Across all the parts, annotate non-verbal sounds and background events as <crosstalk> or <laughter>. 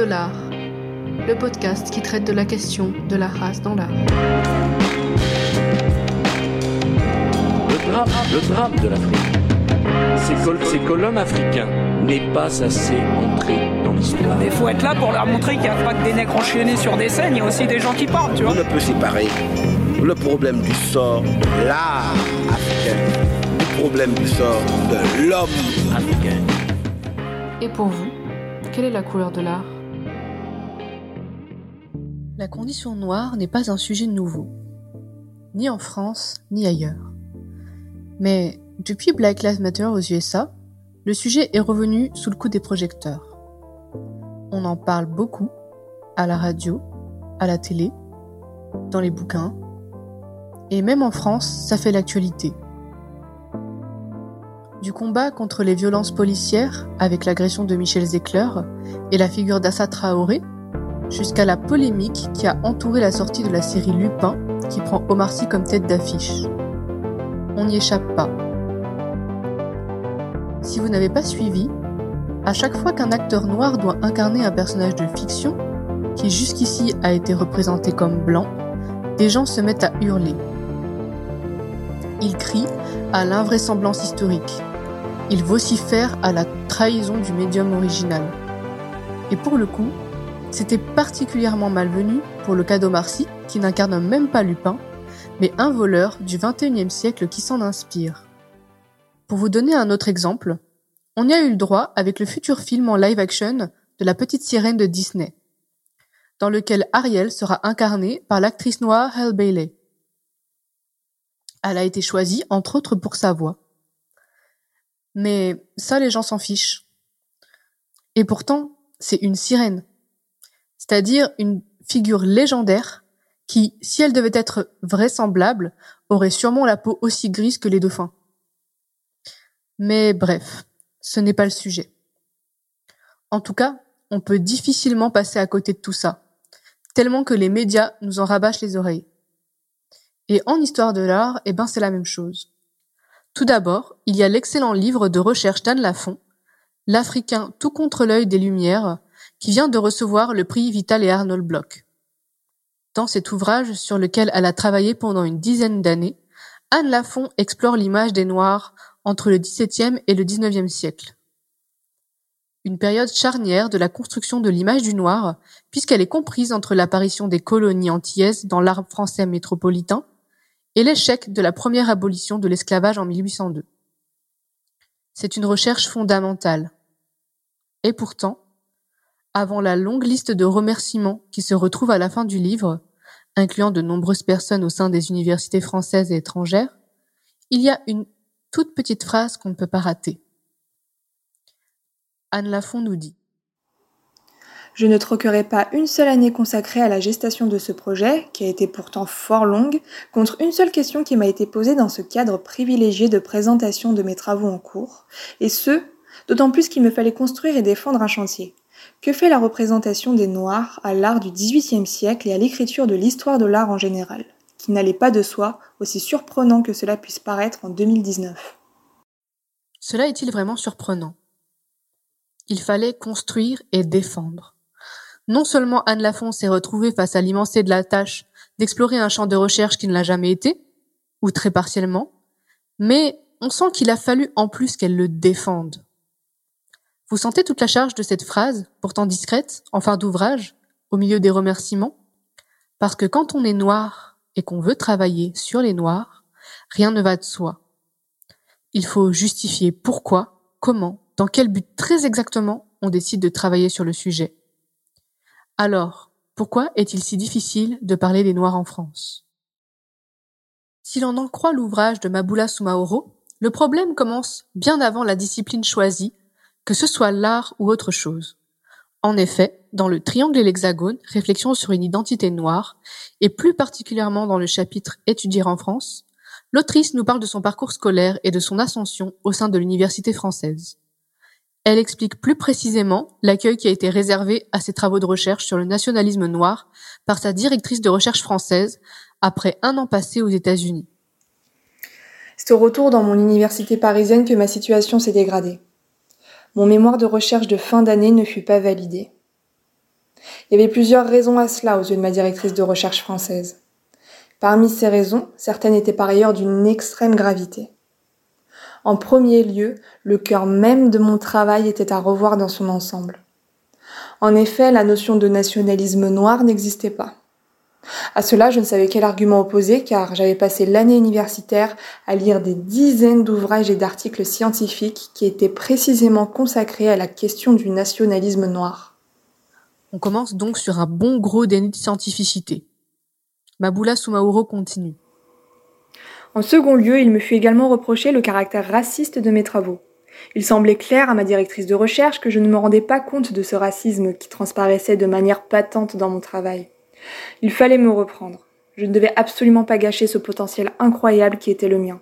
de l'art, le podcast qui traite de la question de la race dans l'art. Le drame, le drame de l'Afrique, c'est que, l'homme africain n'est pas assez montré dans l'histoire. Mais faut être là pour leur montrer qu'il n'y a pas que des nègres enchaînés sur des scènes, il y a aussi des gens qui parlent, tu vois. On ne peut séparer le problème du sort de l'art africain du problème du sort de l'homme africain. Et pour vous, quelle est la couleur de l'art? La condition noire n'est pas un sujet nouveau, ni en France, ni ailleurs. Mais depuis Black Lives Matter aux USA, le sujet est revenu sous le coup des projecteurs. On en parle beaucoup, à la radio, à la télé, dans les bouquins, et même en France, ça fait l'actualité. Du combat contre les violences policières, avec l'agression de Michel Zecler et la figure d'Assa Traoré, jusqu'à la polémique qui a entouré la sortie de la série Lupin, qui prend Omar Sy comme tête d'affiche. On n'y échappe pas. Si vous n'avez pas suivi, à chaque fois qu'un acteur noir doit incarner un personnage de fiction, qui jusqu'ici a été représenté comme blanc, des gens se mettent à hurler. Ils crient à l'invraisemblance historique. Ils vocifèrent à la trahison du médium original. Et pour le coup, c'était particulièrement malvenu pour le cas d'Omar qui n'incarne même pas Lupin, mais un voleur du XXIe siècle qui s'en inspire. Pour vous donner un autre exemple, on y a eu le droit avec le futur film en live action de La Petite Sirène de Disney, dans lequel Ariel sera incarnée par l'actrice noire Halle Bailey. Elle a été choisie, entre autres, pour sa voix. Mais ça, les gens s'en fichent. Et pourtant, c'est une sirène. C'est-à-dire une figure légendaire qui, si elle devait être vraisemblable, aurait sûrement la peau aussi grise que les dauphins. Mais bref, ce n'est pas le sujet. En tout cas, on peut difficilement passer à côté de tout ça, tellement que les médias nous en rabâchent les oreilles. Et en histoire de l'art, eh ben c'est la même chose. Tout d'abord, il y a l'excellent livre de recherche d'Anne Lafont, L'Africain tout contre l'œil des Lumières, qui vient de recevoir le prix Vital et Arnold Bloch. Dans cet ouvrage sur lequel elle a travaillé pendant une dizaine d'années, Anne Lafont explore l'image des Noirs entre le XVIIe et le XIXe siècle. Une période charnière de la construction de l'image du noir, puisqu'elle est comprise entre l'apparition des colonies antillaises dans l'art français métropolitain et l'échec de la première abolition de l'esclavage en 1802. C'est une recherche fondamentale. Et pourtant, avant la longue liste de remerciements qui se retrouve à la fin du livre, incluant de nombreuses personnes au sein des universités françaises et étrangères, il y a une toute petite phrase qu'on ne peut pas rater. Anne Lafont nous dit je ne troquerai pas une seule année consacrée à la gestation de ce projet, qui a été pourtant fort longue, contre une seule question qui m'a été posée dans ce cadre privilégié de présentation de mes travaux en cours, et ce, d'autant plus qu'il me fallait construire et défendre un chantier. Que fait la représentation des Noirs à l'art du XVIIIe siècle et à l'écriture de l'histoire de l'art en général, qui n'allait pas de soi, aussi surprenant que cela puisse paraître en 2019 Cela est-il vraiment surprenant? Il fallait construire et défendre. Non seulement Anne Lafont s'est retrouvée face à l'immensité de la tâche d'explorer un champ de recherche qui ne l'a jamais été, ou très partiellement, mais on sent qu'il a fallu en plus qu'elle le défende. Vous sentez toute la charge de cette phrase, pourtant discrète, en fin d'ouvrage, au milieu des remerciements? Parce que quand on est noir et qu'on veut travailler sur les noirs, rien ne va de soi. Il faut justifier pourquoi, comment, dans quel but très exactement on décide de travailler sur le sujet. Alors, pourquoi est-il si difficile de parler des Noirs en France? Si l'on en croit l'ouvrage de Maboula Soumaoro, le problème commence bien avant la discipline choisie, que ce soit l'art ou autre chose. En effet, dans le Triangle et l'Hexagone, réflexion sur une identité noire, et plus particulièrement dans le chapitre Étudier en France, l'autrice nous parle de son parcours scolaire et de son ascension au sein de l'université française. Elle explique plus précisément l'accueil qui a été réservé à ses travaux de recherche sur le nationalisme noir par sa directrice de recherche française après un an passé aux États-Unis. C'est au retour dans mon université parisienne que ma situation s'est dégradée. Mon mémoire de recherche de fin d'année ne fut pas validé. Il y avait plusieurs raisons à cela aux yeux de ma directrice de recherche française. Parmi ces raisons, certaines étaient par ailleurs d'une extrême gravité. En premier lieu, le cœur même de mon travail était à revoir dans son ensemble. En effet, la notion de nationalisme noir n'existait pas. À cela, je ne savais quel argument opposer car j'avais passé l'année universitaire à lire des dizaines d'ouvrages et d'articles scientifiques qui étaient précisément consacrés à la question du nationalisme noir. On commence donc sur un bon gros déni de scientificité. Maboula Soumaoro continue. En second lieu, il me fut également reproché le caractère raciste de mes travaux. Il semblait clair à ma directrice de recherche que je ne me rendais pas compte de ce racisme qui transparaissait de manière patente dans mon travail. Il fallait me reprendre. Je ne devais absolument pas gâcher ce potentiel incroyable qui était le mien.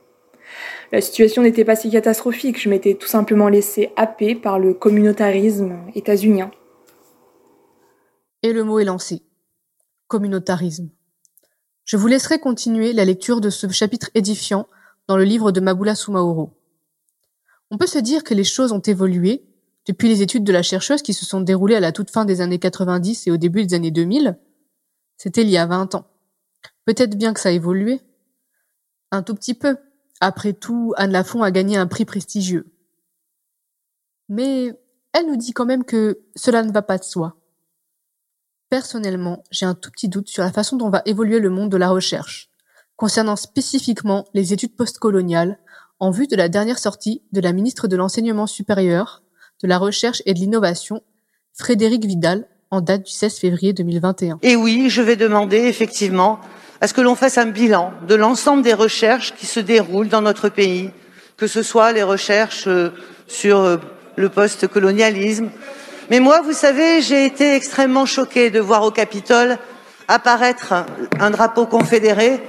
La situation n'était pas si catastrophique, je m'étais tout simplement laissé happer par le communautarisme états-unien. Et le mot est lancé. Communautarisme. Je vous laisserai continuer la lecture de ce chapitre édifiant dans le livre de Mabula Soumaoro. On peut se dire que les choses ont évolué depuis les études de la chercheuse qui se sont déroulées à la toute fin des années 90 et au début des années 2000. C'était il y a 20 ans. Peut-être bien que ça a évolué. Un tout petit peu. Après tout, Anne Lafont a gagné un prix prestigieux. Mais elle nous dit quand même que cela ne va pas de soi. Personnellement, j'ai un tout petit doute sur la façon dont va évoluer le monde de la recherche, concernant spécifiquement les études postcoloniales, en vue de la dernière sortie de la ministre de l'Enseignement supérieur, de la Recherche et de l'Innovation, Frédéric Vidal, en date du 16 février 2021. Et oui, je vais demander effectivement à ce que l'on fasse un bilan de l'ensemble des recherches qui se déroulent dans notre pays, que ce soit les recherches euh, sur euh, le post-colonialisme. Mais moi, vous savez, j'ai été extrêmement choquée de voir au Capitole apparaître un drapeau confédéré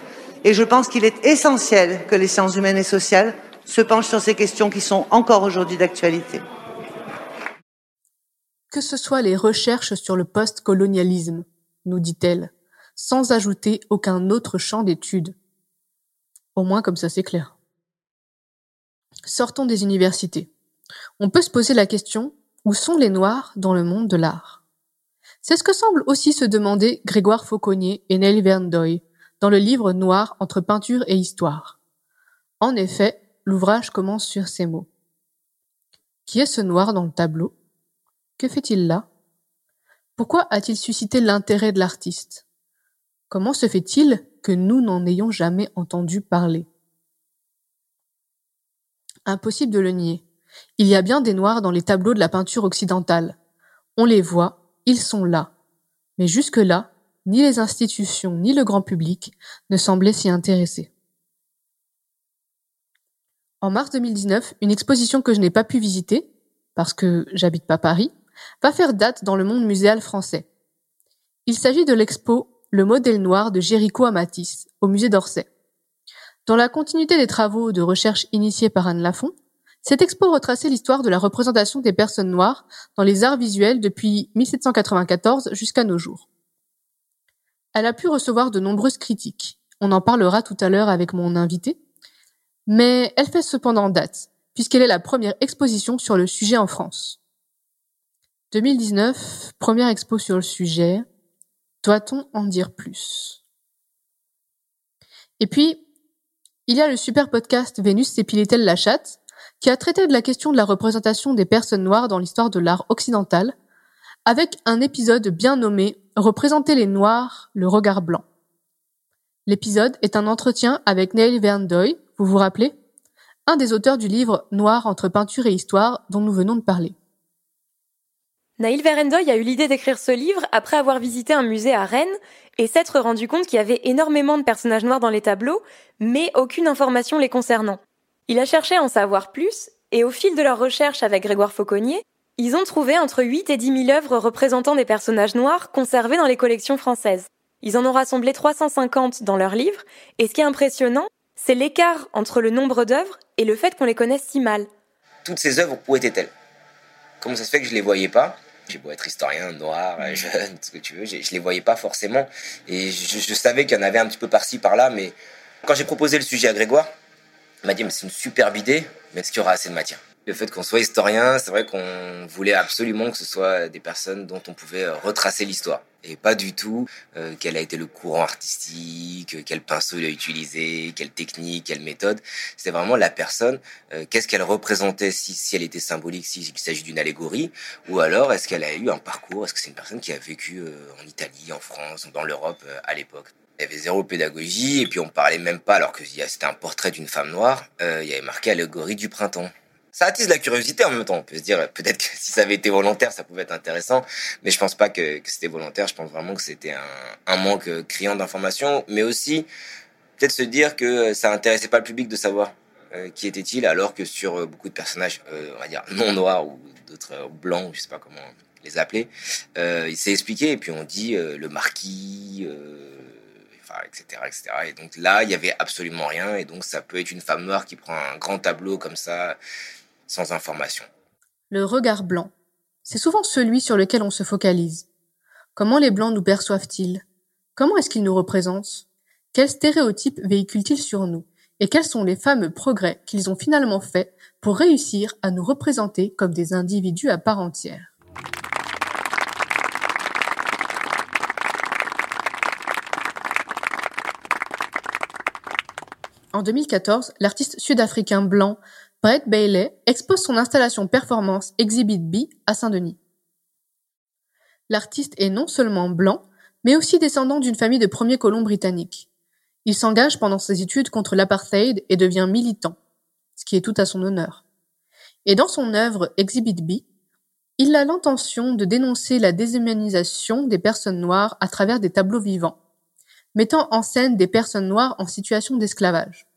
et je pense qu'il est essentiel que les sciences humaines et sociales se penchent sur ces questions qui sont encore aujourd'hui d'actualité. Que ce soit les recherches sur le post-colonialisme, nous dit-elle, sans ajouter aucun autre champ d'études. Au moins comme ça c'est clair. Sortons des universités. On peut se poser la question, où sont les Noirs dans le monde de l'art? C'est ce que semblent aussi se demander Grégoire Fauconnier et Nelly Verndoy dans le livre Noir entre peinture et histoire. En effet, l'ouvrage commence sur ces mots. Qui est ce noir dans le tableau? Que fait-il là? Pourquoi a-t-il suscité l'intérêt de l'artiste? Comment se fait-il que nous n'en ayons jamais entendu parler? Impossible de le nier. Il y a bien des noirs dans les tableaux de la peinture occidentale. On les voit, ils sont là. Mais jusque-là, ni les institutions ni le grand public ne semblaient s'y intéresser. En mars 2019, une exposition que je n'ai pas pu visiter, parce que j'habite pas Paris, va faire date dans le monde muséal français. Il s'agit de l'expo Le modèle noir de Jéricho à Matisse, au musée d'Orsay. Dans la continuité des travaux de recherche initiés par Anne Lafont, cette expo retraçait l'histoire de la représentation des personnes noires dans les arts visuels depuis 1794 jusqu'à nos jours. Elle a pu recevoir de nombreuses critiques. On en parlera tout à l'heure avec mon invité. Mais elle fait cependant date, puisqu'elle est la première exposition sur le sujet en France. 2019, première expo sur le sujet. Doit-on en dire plus? Et puis, il y a le super podcast Vénus s'épilait-elle la chatte, qui a traité de la question de la représentation des personnes noires dans l'histoire de l'art occidental, avec un épisode bien nommé Représenter les Noirs, le regard blanc. L'épisode est un entretien avec Neil Verndoy, vous vous rappelez? Un des auteurs du livre Noir entre peinture et histoire dont nous venons de parler. Naïl Verendoy a eu l'idée d'écrire ce livre après avoir visité un musée à Rennes et s'être rendu compte qu'il y avait énormément de personnages noirs dans les tableaux, mais aucune information les concernant. Il a cherché à en savoir plus, et au fil de leur recherche avec Grégoire Fauconnier, ils ont trouvé entre 8 et 10 000 œuvres représentant des personnages noirs conservées dans les collections françaises. Ils en ont rassemblé 350 dans leurs livres, et ce qui est impressionnant, c'est l'écart entre le nombre d'œuvres et le fait qu'on les connaisse si mal. Toutes ces œuvres, où étaient-elles Comment ça se fait que je les voyais pas? J'ai beau être historien, noir, <laughs> jeune, ce que tu veux, je, ne les voyais pas forcément. Et je, je savais qu'il y en avait un petit peu par-ci, par-là, mais quand j'ai proposé le sujet à Grégoire, il m'a dit, mais c'est une superbe idée, mais est-ce qu'il y aura assez de matière? Le fait qu'on soit historien, c'est vrai qu'on voulait absolument que ce soit des personnes dont on pouvait euh, retracer l'histoire. Et pas du tout euh, quel a été le courant artistique, quel pinceau il a utilisé, quelle technique, quelle méthode. C'était vraiment la personne, euh, qu'est-ce qu'elle représentait, si, si elle était symbolique, s'il s'agit d'une allégorie, ou alors est-ce qu'elle a eu un parcours, est-ce que c'est une personne qui a vécu en Italie, en France, dans l'Europe à l'époque? Il y avait zéro pédagogie et puis on parlait même pas alors que c'était un portrait d'une femme noire. il y avait marqué allégorie du printemps ça attise la curiosité en même temps. On peut se dire peut-être que si ça avait été volontaire, ça pouvait être intéressant, mais je pense pas que, c'était volontaire. Je pense vraiment que c'était un, manque criant d'informations, mais aussi peut-être se dire que ça intéressait pas le public de savoir euh, qui était-il, alors que sur euh, beaucoup de personnages, euh, on va dire non noirs ou d'autres blancs, je sais pas comment les appeler, il s'est expliqué et puis on dit le marquis. Etc., etc. Et donc là, il y avait absolument rien. Et donc, ça peut être une femme noire qui prend un grand tableau comme ça, sans information. Le regard blanc. C'est souvent celui sur lequel on se focalise. Comment les blancs nous perçoivent-ils? Comment est-ce qu'ils nous représentent? Quels stéréotypes véhiculent-ils sur nous? Et quels sont les fameux progrès qu'ils ont finalement faits pour réussir à nous représenter comme des individus à part entière? En 2014, l'artiste sud-africain blanc Brett Bailey expose son installation performance Exhibit B à Saint-Denis. L'artiste est non seulement blanc, mais aussi descendant d'une famille de premiers colons britanniques. Il s'engage pendant ses études contre l'apartheid et devient militant, ce qui est tout à son honneur. Et dans son œuvre Exhibit B, il a l'intention de dénoncer la déshumanisation des personnes noires à travers des tableaux vivants, mettant en scène des personnes noires en situation d'esclavage.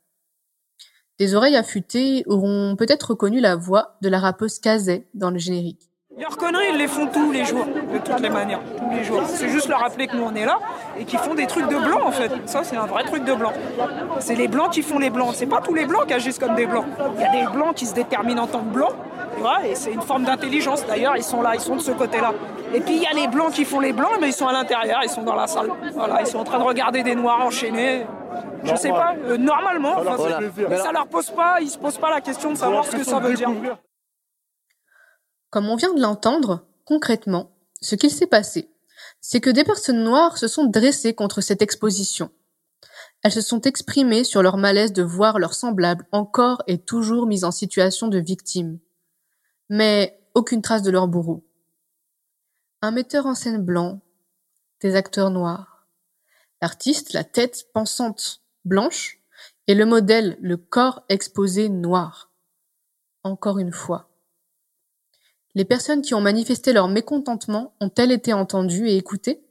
Des oreilles affûtées auront peut-être reconnu la voix de la rappeuse Kazay dans le générique. Leurs conneries, ils les font tous les jours, de toutes les manières, tous les jours. C'est juste leur rappeler que nous on est là et qu'ils font des trucs de blanc en fait. Ça, c'est un vrai truc de blanc. C'est les blancs qui font les blancs. C'est pas tous les blancs qui agissent comme des blancs. Il y a des blancs qui se déterminent en tant que blancs. et c'est une forme d'intelligence d'ailleurs. Ils sont là, ils sont de ce côté-là. Et puis il y a les blancs qui font les blancs, mais ils sont à l'intérieur, ils sont dans la salle. Voilà, ils sont en train de regarder des noirs enchaînés. Je sais pas, euh, normalement, ça leur pose pas, ils se posent pas la question de savoir ce que ça veut dire. Comme on vient de l'entendre, concrètement, ce qu'il s'est passé, c'est que des personnes noires se sont dressées contre cette exposition. Elles se sont exprimées sur leur malaise de voir leurs semblables encore et toujours mis en situation de victime. Mais aucune trace de leur bourreau. Un metteur en scène blanc, des acteurs noirs. L'artiste, la tête pensante blanche, et le modèle, le corps exposé noir. Encore une fois. Les personnes qui ont manifesté leur mécontentement ont-elles été entendues et écoutées?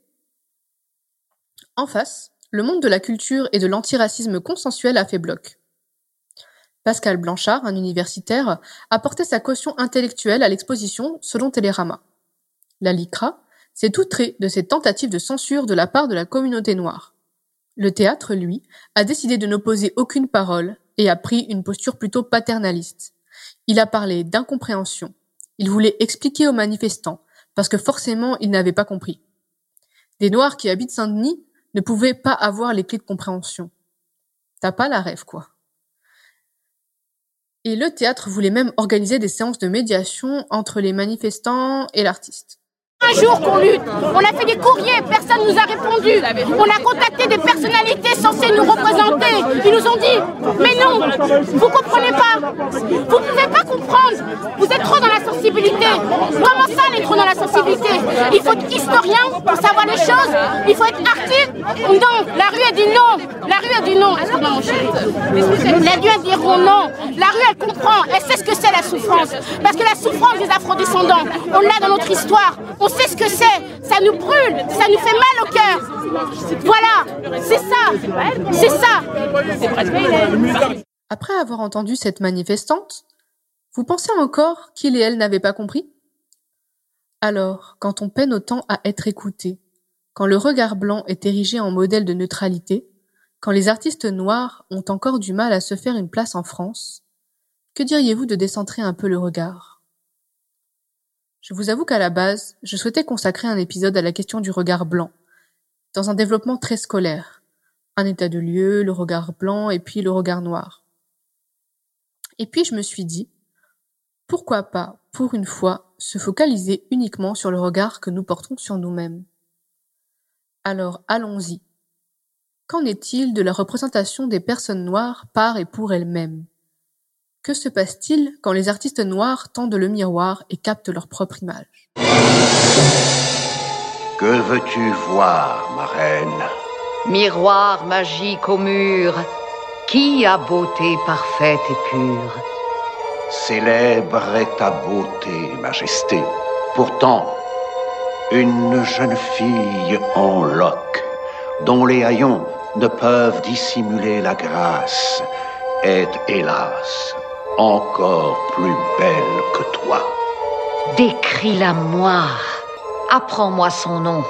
En face, le monde de la culture et de l'antiracisme consensuel a fait bloc. Pascal Blanchard, un universitaire, a porté sa caution intellectuelle à l'exposition selon Télérama. La LICRA s'est outrée de cette tentative de censure de la part de la communauté noire. Le théâtre, lui, a décidé de n'opposer aucune parole et a pris une posture plutôt paternaliste. Il a parlé d'incompréhension. Il voulait expliquer aux manifestants, parce que forcément ils n'avaient pas compris. Des Noirs qui habitent Saint-Denis ne pouvaient pas avoir les clés de compréhension. T'as pas la rêve, quoi. Et le théâtre voulait même organiser des séances de médiation entre les manifestants et l'artiste un jour qu'on lutte. On a fait des courriers, personne nous a répondu. On a contacté des personnalités censées nous représenter. Ils nous ont dit, mais non, vous comprenez pas. Vous pouvez pas comprendre. Vous êtes trop dans la sensibilité. Comment ça, est trop dans la sensibilité? Il faut être historien pour savoir les choses. Il faut être artiste. Non, la rue a dit non. La rue a dit non. La rue a dit non. La rue, elle comprend. Elle sait ce que c'est la souffrance. Parce que la souffrance des afrodescendants, on l'a dans notre histoire sait ce que c'est. Ça nous brûle, ça nous fait mal au cœur. Voilà, c'est ça, c'est ça. Après avoir entendu cette manifestante, vous pensez encore qu'il et elle n'avaient pas compris? Alors, quand on peine autant à être écouté, quand le regard blanc est érigé en modèle de neutralité, quand les artistes noirs ont encore du mal à se faire une place en France, que diriez-vous de décentrer un peu le regard? Je vous avoue qu'à la base, je souhaitais consacrer un épisode à la question du regard blanc, dans un développement très scolaire. Un état de lieu, le regard blanc et puis le regard noir. Et puis je me suis dit, pourquoi pas, pour une fois, se focaliser uniquement sur le regard que nous portons sur nous-mêmes Alors allons-y. Qu'en est-il de la représentation des personnes noires par et pour elles-mêmes? Que se passe-t-il quand les artistes noirs tendent le miroir et captent leur propre image? Que veux-tu voir, ma reine? Miroir magique au mur, qui a beauté parfaite et pure? Célèbre est ta beauté, majesté. Pourtant, une jeune fille en loques, dont les haillons ne peuvent dissimuler la grâce, est hélas encore plus belle que toi. Décris-la moi. Apprends-moi son nom.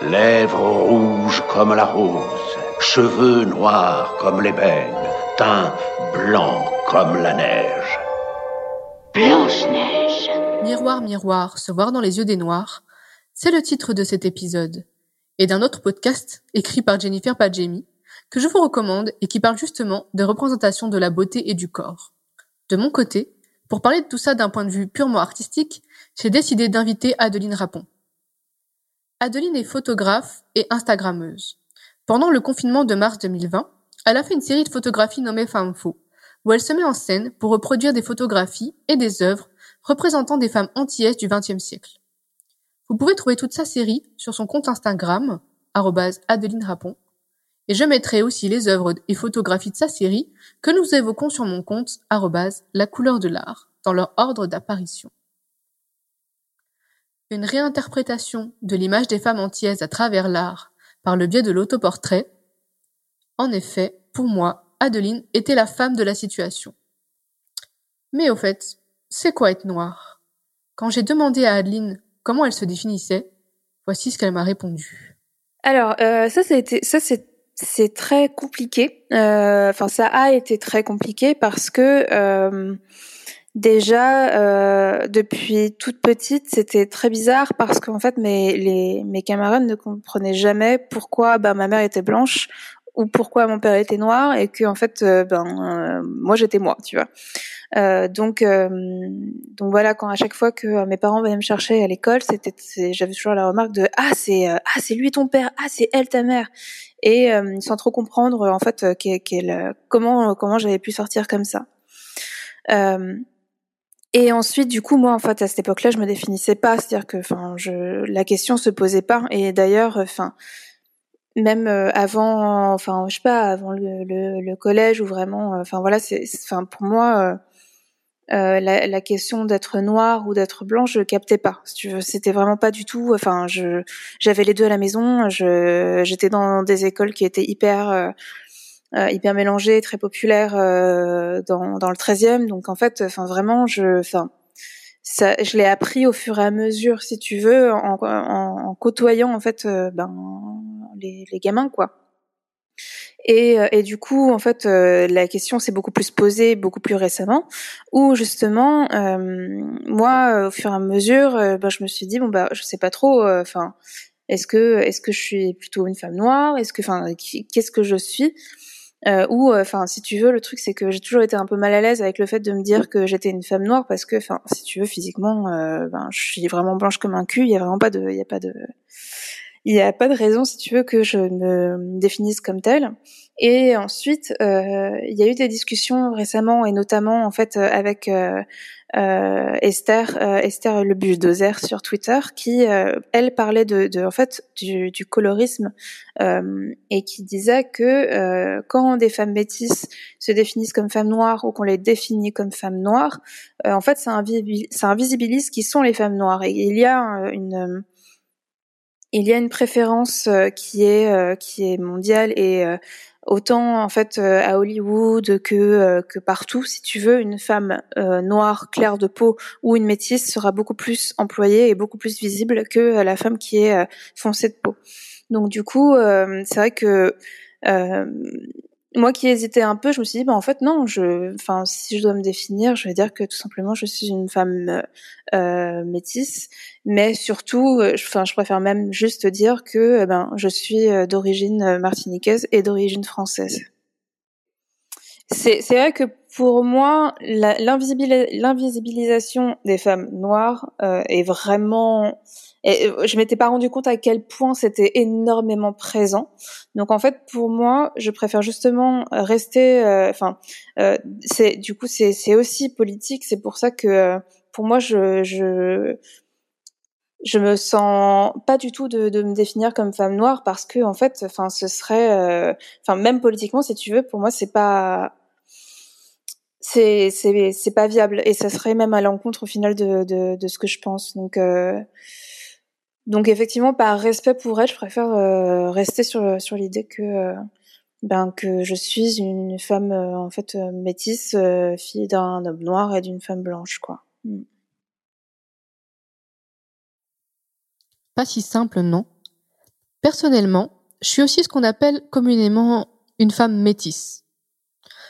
Lèvres rouges comme la rose, cheveux noirs comme l'ébène, teint blanc comme la neige. Blanche-Neige. Miroir, miroir, se voir dans les yeux des noirs, c'est le titre de cet épisode, et d'un autre podcast écrit par Jennifer Padjemi, que je vous recommande et qui parle justement de représentation de la beauté et du corps. De mon côté, pour parler de tout ça d'un point de vue purement artistique, j'ai décidé d'inviter Adeline Rapon. Adeline est photographe et instagrammeuse. Pendant le confinement de mars 2020, elle a fait une série de photographies nommée Femme Faux, où elle se met en scène pour reproduire des photographies et des œuvres représentant des femmes antillaises du XXe siècle. Vous pouvez trouver toute sa série sur son compte Instagram, Adeline Rapon, et je mettrai aussi les œuvres et photographies de sa série que nous évoquons sur mon compte, la couleur de l'art, dans leur ordre d'apparition. Une réinterprétation de l'image des femmes antillaises à travers l'art par le biais de l'autoportrait. En effet, pour moi, Adeline était la femme de la situation. Mais au fait, c'est quoi être noire? Quand j'ai demandé à Adeline comment elle se définissait, voici ce qu'elle m'a répondu. Alors, euh, ça, été, ça c'est c'est très compliqué. Euh, enfin, ça a été très compliqué parce que euh, déjà euh, depuis toute petite, c'était très bizarre parce qu'en fait mes mes camarades ne comprenaient jamais pourquoi bah, ma mère était blanche ou pourquoi mon père était noir et que en fait euh, ben euh, moi j'étais moi tu vois euh, donc donc voilà quand à chaque fois que mes parents venaient me chercher à l'école c'était j'avais toujours la remarque de ah c'est ah c'est lui ton père ah c'est elle ta mère et sans trop comprendre en fait qu'elle comment comment j'avais pu sortir comme ça et ensuite, du coup, moi, en fait, à cette époque-là, je me définissais pas, c'est-à-dire que, enfin, je, la question se posait pas. Et d'ailleurs, enfin, même euh, avant, enfin, je sais pas, avant le, le, le collège ou vraiment, euh, enfin voilà, c'est, enfin pour moi, euh, la, la, question d'être noire ou d'être blanche, je captais pas. C'était vraiment pas du tout. Enfin, je, j'avais les deux à la maison. J'étais dans des écoles qui étaient hyper, hyper mélangées, très populaires dans, dans le 13e. Donc en fait, enfin vraiment, je, enfin ça, je l'ai appris au fur et à mesure, si tu veux, en, en, en côtoyant en fait euh, ben, les, les, gamins, quoi. Et, euh, et, du coup, en fait, euh, la question s'est beaucoup plus posée beaucoup plus récemment, où justement, moi, au fur et à mesure, ben, je me suis dit bon bah, je sais pas trop, enfin, est-ce que est-ce que je suis plutôt une femme noire, est-ce que, enfin, qu'est-ce que je suis? Euh, ou euh, enfin si tu veux le truc c'est que j'ai toujours été un peu mal à l'aise avec le fait de me dire que j'étais une femme noire parce que enfin si tu veux physiquement euh, ben je suis vraiment blanche comme un cul il y a vraiment pas de il y a pas de il y a pas de raison si tu veux que je me définisse comme telle. Et ensuite euh, il y a eu des discussions récemment et notamment en fait avec euh, Esther, euh, Esther le bulldozer sur Twitter, qui euh, elle parlait de, de, en fait du, du colorisme et qui disait que quand des femmes métisses se définissent comme femmes noires ou qu'on les définit comme femmes noires, en fait ça, invisibilise qui sont les femmes noires. Et il y a une il y a une préférence qui est qui est mondiale et autant en fait euh, à Hollywood que euh, que partout. Si tu veux une femme euh, noire claire de peau ou une métisse sera beaucoup plus employée et beaucoup plus visible que la femme qui est foncée de peau. Donc du coup c'est vrai que moi qui hésitais un peu, je me suis dit, bah, en fait, non, je, enfin, si je dois me définir, je vais dire que tout simplement, je suis une femme euh, métisse, mais surtout, euh, enfin, je préfère même juste dire que, eh ben, je suis euh, d'origine martiniquaise et d'origine française. c'est c'est vrai que pour moi, l'invisibilisation des femmes noires euh, est vraiment. Et je m'étais pas rendu compte à quel point c'était énormément présent. Donc en fait, pour moi, je préfère justement rester. euh, Enfin, euh, c'est du coup c'est c'est aussi politique. C'est pour ça que euh, pour moi, je je je me sens pas du tout de, de me définir comme femme noire parce que en fait, enfin, ce serait, euh, enfin, même politiquement, si tu veux, pour moi, c'est pas c'est c'est c'est pas viable et ça serait même à l'encontre au final de de, de ce que je pense donc euh, donc effectivement par respect pour elle je préfère euh, rester sur sur l'idée que euh, ben que je suis une femme euh, en fait métisse fille d'un homme noir et d'une femme blanche quoi mm. Pas si simple, non. Personnellement, je suis aussi ce qu'on appelle communément une femme métisse.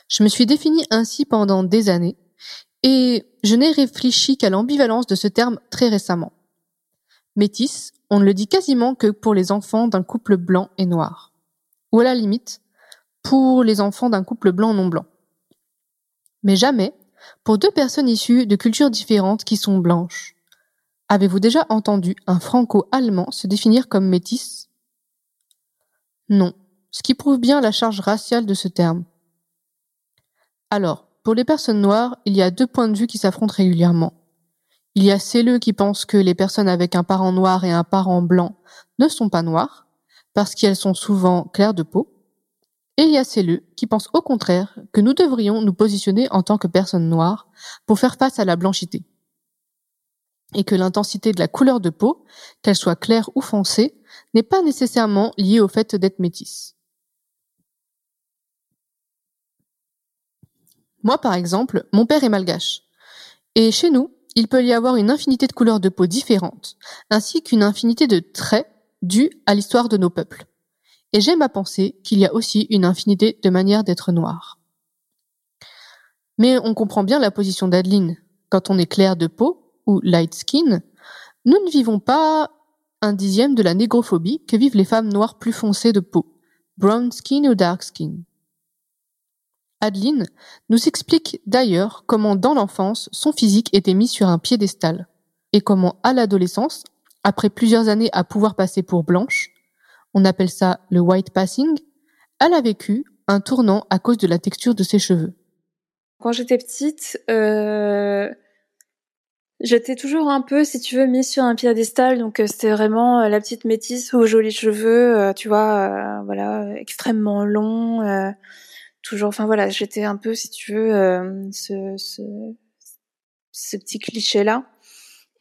Je me suis définie ainsi pendant des années et je n'ai réfléchi qu'à l'ambivalence de ce terme très récemment. Métisse, on ne le dit quasiment que pour les enfants d'un couple blanc et noir. Ou à la limite, pour les enfants d'un couple blanc non blanc. Mais jamais pour deux personnes issues de cultures différentes qui sont blanches. Avez-vous déjà entendu un franco-allemand se définir comme métisse Non, ce qui prouve bien la charge raciale de ce terme. Alors, pour les personnes noires, il y a deux points de vue qui s'affrontent régulièrement. Il y a celles qui pensent que les personnes avec un parent noir et un parent blanc ne sont pas noires, parce qu'elles sont souvent claires de peau. Et il y a celles qui pensent au contraire que nous devrions nous positionner en tant que personnes noires pour faire face à la blanchité. Et que l'intensité de la couleur de peau, qu'elle soit claire ou foncée, n'est pas nécessairement liée au fait d'être métisse. Moi, par exemple, mon père est malgache. Et chez nous, il peut y avoir une infinité de couleurs de peau différentes, ainsi qu'une infinité de traits dus à l'histoire de nos peuples. Et j'aime à penser qu'il y a aussi une infinité de manières d'être noir. Mais on comprend bien la position d'Adeline. Quand on est clair de peau, ou light skin, nous ne vivons pas un dixième de la négrophobie que vivent les femmes noires plus foncées de peau, brown skin ou dark skin. Adeline nous explique d'ailleurs comment dans l'enfance son physique était mis sur un piédestal et comment à l'adolescence, après plusieurs années à pouvoir passer pour blanche, on appelle ça le white passing, elle a vécu un tournant à cause de la texture de ses cheveux. Quand j'étais petite, euh, j'étais toujours un peu, si tu veux, mise sur un piédestal. Donc euh, c'était vraiment euh, la petite métisse aux jolis cheveux, tu vois, voilà, extrêmement longs. Toujours, enfin voilà, j'étais un peu, si tu veux, euh, ce, ce, ce petit cliché-là.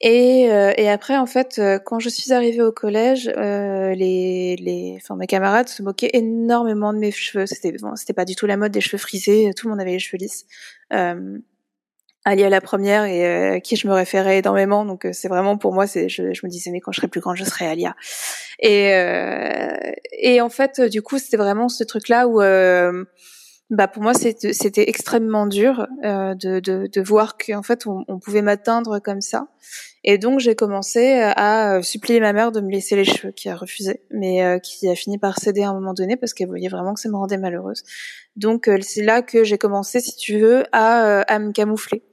Et, euh, et après, en fait, euh, quand je suis arrivée au collège, euh, les, les, enfin mes camarades se moquaient énormément de mes cheveux. C'était, bon, c'était pas du tout la mode des cheveux frisés. Tout le monde avait les cheveux lisses. Euh, la première et euh, à qui je me référais énormément. Donc euh, c'est vraiment pour moi, c'est, je, je me disais mais quand je serai plus grande, je serai Alia. Et euh, et en fait, du coup, c'était vraiment ce truc-là où euh, bah pour moi c'était extrêmement dur euh, de, de, de voir qu'en fait on, on pouvait m'atteindre comme ça. Et donc j'ai commencé à supplier ma mère de me laisser les cheveux qui a refusé mais euh, qui a fini par céder à un moment donné parce qu'elle voyait vraiment que ça me rendait malheureuse. Donc euh, c'est là que j'ai commencé si tu veux à euh, à me camoufler.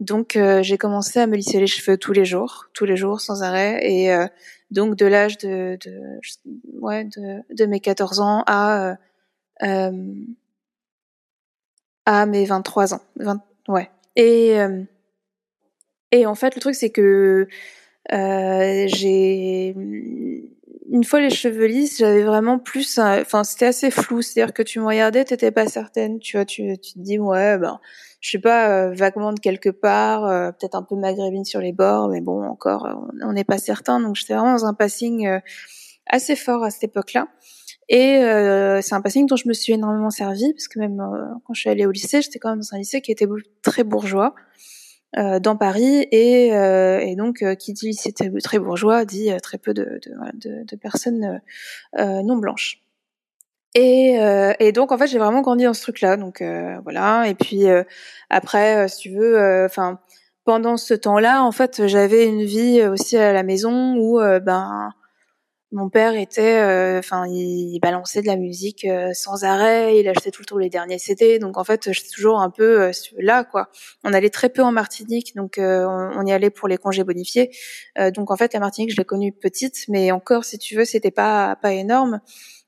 Donc euh, j'ai commencé à me lisser les cheveux tous les jours tous les jours sans arrêt. Et euh, donc de l'âge de, de ouais de, de mes 14 ans à euh, à mes 23 ans. 20, ouais. Et, euh, et en fait, le truc, c'est que euh, j'ai. Une fois les cheveux lisses, j'avais vraiment plus. Enfin, c'était assez flou. C'est-à-dire que tu me regardais, t'étais pas certaine. Tu vois, tu, tu te dis, ouais, ben, je sais pas, euh, vaguement de quelque part, euh, peut-être un peu maghrébine sur les bords, mais bon, encore, on n'est pas certain. Donc, j'étais vraiment dans un passing euh, assez fort à cette époque-là. Et euh, c'est un passing dont je me suis énormément servi, parce que même euh, quand je suis allée au lycée, j'étais quand même dans un lycée qui était très bourgeois euh, dans Paris, et, euh, et donc euh, qui dit lycée très bourgeois dit euh, très peu de, de, de, de personnes non blanches. Et, et donc en fait j'ai vraiment grandi dans ce truc-là, donc voilà. Et puis après, si tu veux, enfin pendant ce temps-là, en fait, j'avais une vie aussi à la maison où ben mon père était, euh, enfin, il, balançait de la musique euh, sans arrêt. Il achetait tout le temps les derniers CD. Donc en fait, j'étais toujours un peu euh, là, quoi. On allait très peu en Martinique, donc on, y allait pour les congés bonifiés. donc en fait, la Martinique, je l'ai connue petite, mais encore, si tu veux, c'était pas pas énorme.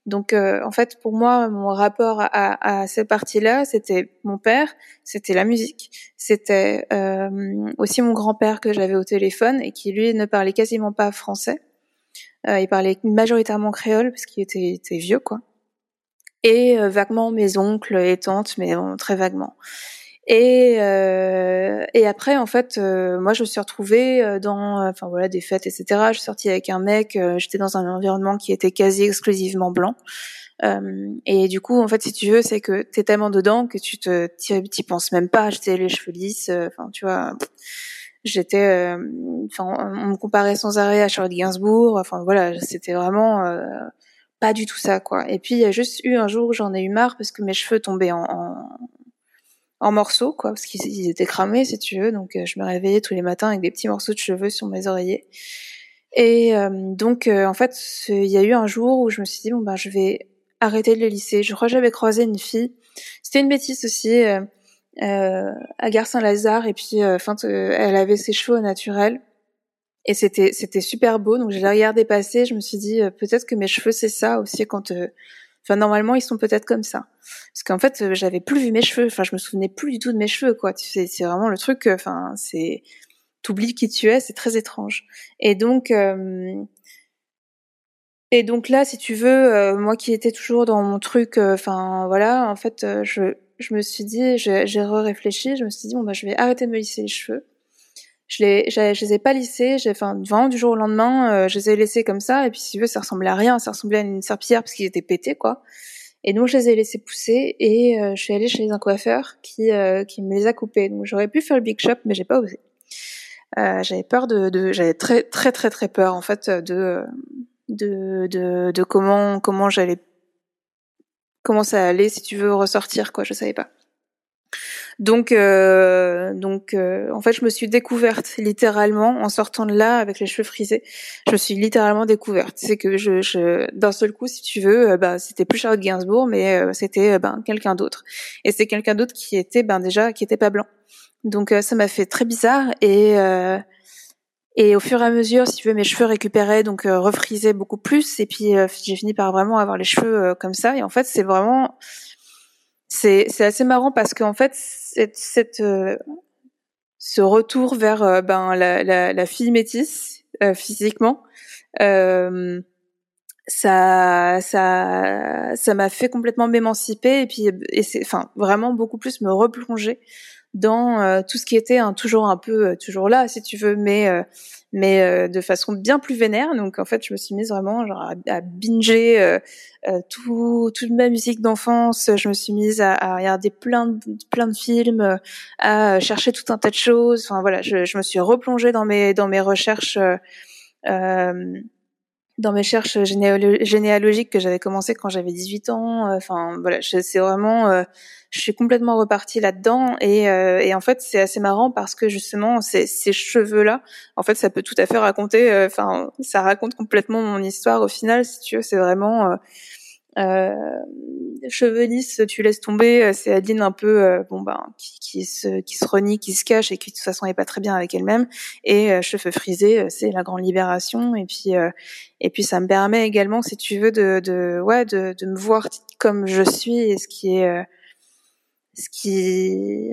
Donc en fait, pour moi, mon rapport à, à cette partie-là, c'était mon père, c'était la musique, c'était aussi mon grand-père que j'avais au téléphone et qui lui ne parlait quasiment pas français. Euh, il parlait majoritairement créole parce qu'il était, était, vieux, quoi. Et euh, vaguement mes oncles et tantes, mais très vaguement. Et, euh, et après, en fait, euh, moi, je me suis retrouvée dans, enfin voilà, des fêtes, etc. Je suis sortie avec un mec. J'étais dans un environnement qui était quasi exclusivement blanc. et du coup, en fait, si tu veux, c'est que t'es tellement dedans que tu te, t'y penses même pas. J'étais les cheveux lisses. Enfin, tu vois j'étais euh, enfin on me comparait sans arrêt à Charlotte Gainsbourg enfin voilà c'était vraiment euh, pas du tout ça quoi. Et puis il y a juste eu un jour où j'en ai eu marre parce que mes cheveux tombaient en, en, morceaux quoi parce qu'ils étaient cramés si tu veux. Donc euh, je me réveillais tous les matins avec des petits morceaux de cheveux sur mes oreillers. Et donc en fait il y a eu un jour où je me suis dit bon ben je vais arrêter les lisser. Je crois que j'avais croisé une fille. C'était une bêtise aussi euh, à Gare Saint-Lazare et puis euh, enfin elle avait ses cheveux au naturel. Et c'était c'était super beau. Donc je l'ai regardé passer. Je me suis dit euh, peut-être que mes cheveux c'est ça aussi quand enfin normalement ils sont peut-être comme ça. Parce qu'en fait j'avais plus vu mes cheveux. Enfin je me souvenais plus du tout de mes cheveux quoi. Tu sais c'est vraiment le truc enfin c'est t'oublies qui tu es. C'est très étrange. Et donc et donc là si tu veux moi qui étais toujours dans mon truc enfin voilà en fait je je me suis dit, j'ai réfléchi, je me suis dit bon bah je vais arrêter de me lisser les cheveux. Je les, je les ai pas lissés, j'ai, enfin vraiment du jour au lendemain, euh, je les ai laissés comme ça et puis si tu veux ça ressemblait à rien, ça ressemblait à une serpillière parce qu'ils étaient pétés quoi. Et donc je les ai laissés pousser et euh, je suis allée chez un coiffeur qui euh, qui me les a coupés. Donc j'aurais pu faire le big shop mais j'ai pas osé. j'avais peur de, de j'avais très très très très peur en fait de de de, de comment comment j'allais comment ça allait si tu veux ressortir quoi je savais pas. Donc euh, donc euh, en fait je me suis découverte littéralement en sortant de là avec les cheveux frisés. Je me suis littéralement découverte. C'est que je, je d'un seul coup si tu veux euh, bah c'était plus Charlotte Gainsbourg mais euh, c'était ben quelqu'un d'autre. Et c'est quelqu'un d'autre qui était ben déjà qui était pas blanc. Donc ça m'a fait très bizarre et et au fur et à mesure, si tu veux, mes cheveux récupéraient, donc euh, refrisaient beaucoup plus. Et puis euh, j'ai fini par vraiment avoir les cheveux euh, comme ça. Et en fait, c'est vraiment, c'est c'est assez marrant parce qu'en fait, cette, cette ce retour vers ben la, la, la, fille métisse physiquement, ça ça ça m'a fait complètement m'émanciper et puis et c'est enfin vraiment beaucoup plus me replonger dans euh, tout ce qui était hein, toujours un peu euh, toujours là si tu veux mais euh, mais de façon bien plus vénère. Donc en fait je me suis mise vraiment genre à, binger tout toute ma musique d'enfance. Je me suis mise à, à, regarder plein de plein de films à chercher tout un tas de choses. Enfin voilà je, je me suis replongée dans mes dans mes recherches dans mes recherches généalogiques que j'avais commencé quand j'avais 18 ans enfin voilà c'est vraiment je suis complètement repartie là-dedans et, euh, et, en fait c'est assez marrant parce que justement ces, ces cheveux-là, en fait ça peut tout à fait raconter, euh, enfin ça raconte complètement mon histoire au final si tu veux, c'est vraiment euh, euh cheveux lisses, tu laisses tomber, c'est Adeline un peu bon ben qui, qui, se qui se renie, qui se cache et qui de toute façon est pas très bien avec elle-même. Et cheveux frisés, c'est la grande libération. Et puis et puis ça me permet également si tu veux de, de ouais de, de me voir comme je suis et ce qui est ce qui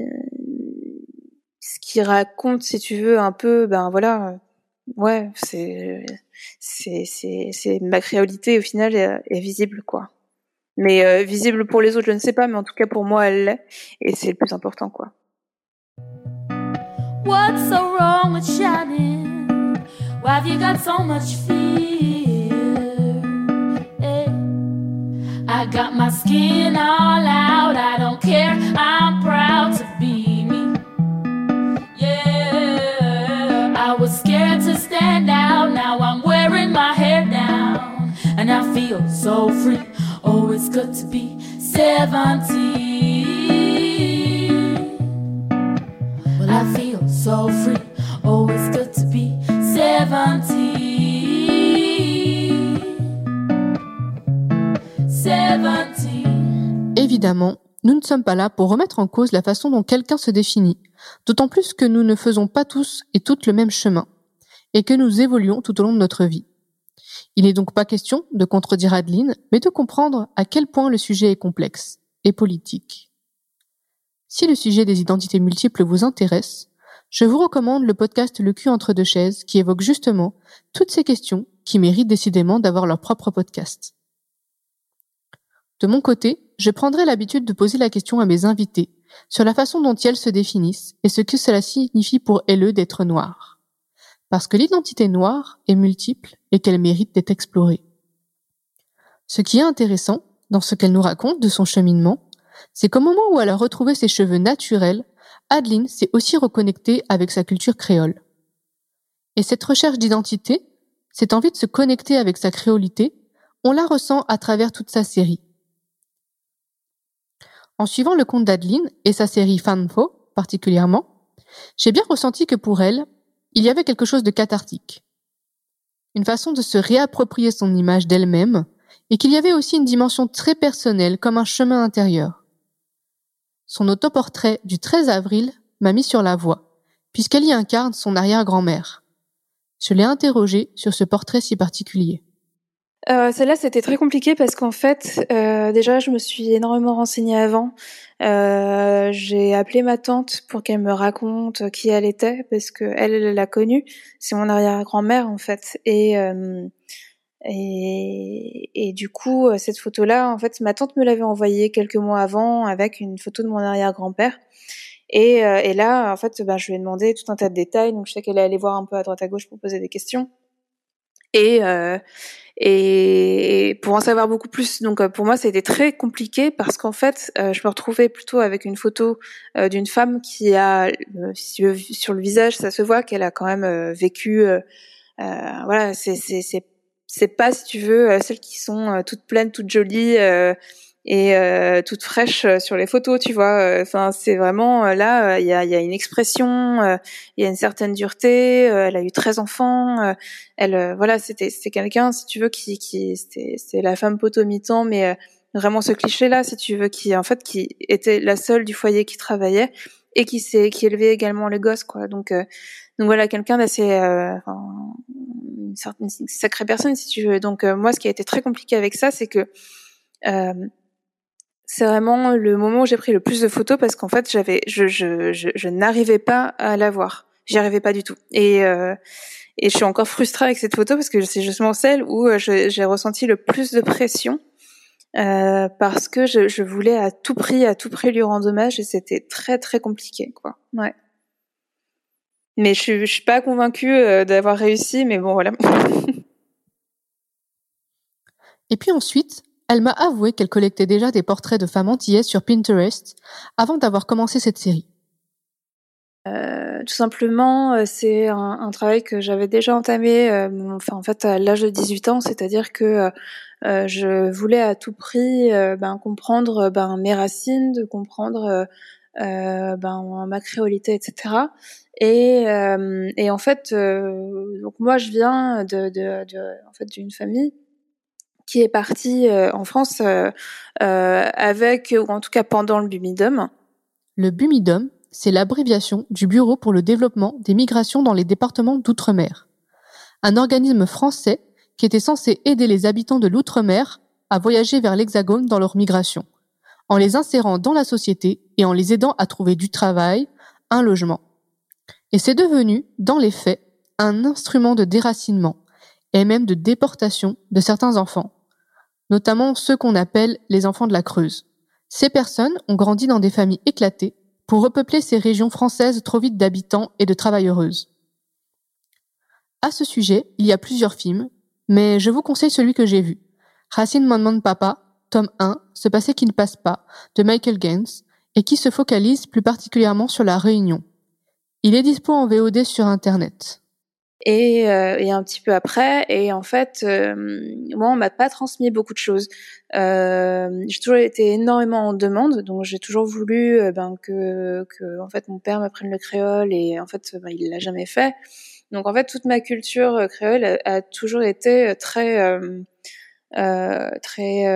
ce qui raconte si tu veux un peu ben voilà ouais c'est c'est c'est c'est ma créolité au final est, est visible quoi mais euh, visible pour les autres je ne sais pas mais en tout cas pour moi elle l'est et c'est le plus important quoi What's so wrong with shining? Why have you got so much fear? Hey. I got my skin all out, I don't care. I'm proud to Oh, I feel so free. Oh, good to be 17. 17. Évidemment, nous ne sommes pas là pour remettre en cause la façon dont quelqu'un se définit, d'autant plus que nous ne faisons pas tous et toutes le même chemin, et que nous évoluons tout au long de notre vie. Il n'est donc pas question de contredire Adeline, mais de comprendre à quel point le sujet est complexe et politique. Si le sujet des identités multiples vous intéresse, je vous recommande le podcast Le cul entre deux chaises qui évoque justement toutes ces questions qui méritent décidément d'avoir leur propre podcast. De mon côté, je prendrai l'habitude de poser la question à mes invités sur la façon dont elles se définissent et ce que cela signifie pour elles d'être noires. Parce que l'identité noire est multiple et qu'elle mérite d'être explorée. Ce qui est intéressant dans ce qu'elle nous raconte de son cheminement, c'est qu'au moment où elle a retrouvé ses cheveux naturels, Adeline s'est aussi reconnectée avec sa culture créole. Et cette recherche d'identité, cette envie de se connecter avec sa créolité, on la ressent à travers toute sa série. En suivant le compte d'Adeline et sa série Fanfo particulièrement, j'ai bien ressenti que pour elle, il y avait quelque chose de cathartique. Une façon de se réapproprier son image d'elle-même et qu'il y avait aussi une dimension très personnelle comme un chemin intérieur. Son autoportrait du 13 avril m'a mis sur la voie, puisqu'elle y incarne son arrière-grand-mère. Je l'ai interrogée sur ce portrait si particulier. Euh, celle-là, c'était très compliqué parce qu'en fait, euh, déjà, je me suis énormément renseignée avant. Euh, j'ai appelé ma tante pour qu'elle me raconte qui elle était parce que elle l'a connue. C'est mon arrière-grand-mère en fait. Et, et, et du coup, cette photo-là, en fait, ma tante me l'avait envoyée quelques mois avant avec une photo de mon arrière-grand-père. Et, et, là, en fait, ben, je lui ai demandé tout un tas de détails. Donc, je sais qu'elle est allée voir un peu à droite à gauche pour poser des questions. Et, et pour en savoir beaucoup plus, donc euh, pour moi, ça a été très compliqué parce qu'en fait, euh, je me retrouvais plutôt avec une photo euh, d'une femme qui a sur le visage, ça se voit qu'elle a quand même vécu. voilà, c'est c'est c'est pas si tu veux celles qui sont toutes pleines, toutes jolies et euh, toute fraîche euh, sur les photos, tu vois. Euh, enfin, c'est vraiment là, il y a, y a, une expression, il y a une certaine dureté. elle a eu 13 enfants. elle, voilà, c'était c'était quelqu'un, si tu veux, qui qui c'est la femme potomitan, mais vraiment ce cliché-là, si tu veux, qui en fait qui était la seule du foyer qui travaillait et qui s'est qui élevait également les gosses, quoi. Donc donc voilà, quelqu'un d'assez une, certaine, une sacrée personne, si tu veux. Donc moi, ce qui a été très compliqué avec ça, c'est que euh, c'est vraiment le moment où j'ai pris le plus de photos parce qu'en fait j'avais je je je, je n'arrivais pas à la voir. J'y arrivais pas du tout. Et euh, et je suis encore frustrée avec cette photo parce que c'est justement celle où euh, j'ai ressenti le plus de pression euh, parce que je, je, voulais à tout prix à tout prix lui rendre hommage et c'était très très compliqué quoi. Ouais. Mais je suis je suis pas convaincue euh, d'avoir réussi mais bon voilà. <laughs> Et puis ensuite elle m'a avoué qu'elle collectait déjà des portraits de femmes antillaises sur Pinterest avant d'avoir commencé cette série. Euh, tout simplement, euh, c'est un, travail que j'avais déjà entamé, euh, enfin en fait à l'âge de 18 ans, c'est-à-dire que je voulais à tout prix ben, comprendre ben, mes racines, de comprendre ben, ma créolité, etc. Et, et en fait, donc moi je viens de, de, de en fait d'une famille qui est parti euh, en France euh, euh, avec, ou en tout cas pendant le Bumidum. Le Bumidum, c'est l'abréviation du Bureau pour le développement des migrations dans les départements d'outre-mer. Un organisme français qui était censé aider les habitants de l'outre-mer à voyager vers l'Hexagone dans leur migration, en les insérant dans la société et en les aidant à trouver du travail, un logement. Et c'est devenu, dans les faits, un instrument de déracinement et même de déportation de certains enfants notamment ceux qu'on appelle les enfants de la Creuse. Ces personnes ont grandi dans des familles éclatées pour repeupler ces régions françaises trop vides d'habitants et de travailleuses. À ce sujet, il y a plusieurs films, mais je vous conseille celui que j'ai vu. Racine Mon Papa, tome 1, Ce passé qui ne passe pas, de Michael Gaines, et qui se focalise plus particulièrement sur la Réunion. Il est dispo en VOD sur Internet et, euh, et un petit peu après. Et en fait, euh, moi, on m'a pas transmis beaucoup de choses. Euh, j'ai toujours été énormément en demande, donc j'ai toujours voulu euh, ben, que, que, en fait, mon père m'apprenne le créole, et en fait, ben, il l'a jamais fait. Donc en fait, toute ma culture créole a, a toujours été très euh, très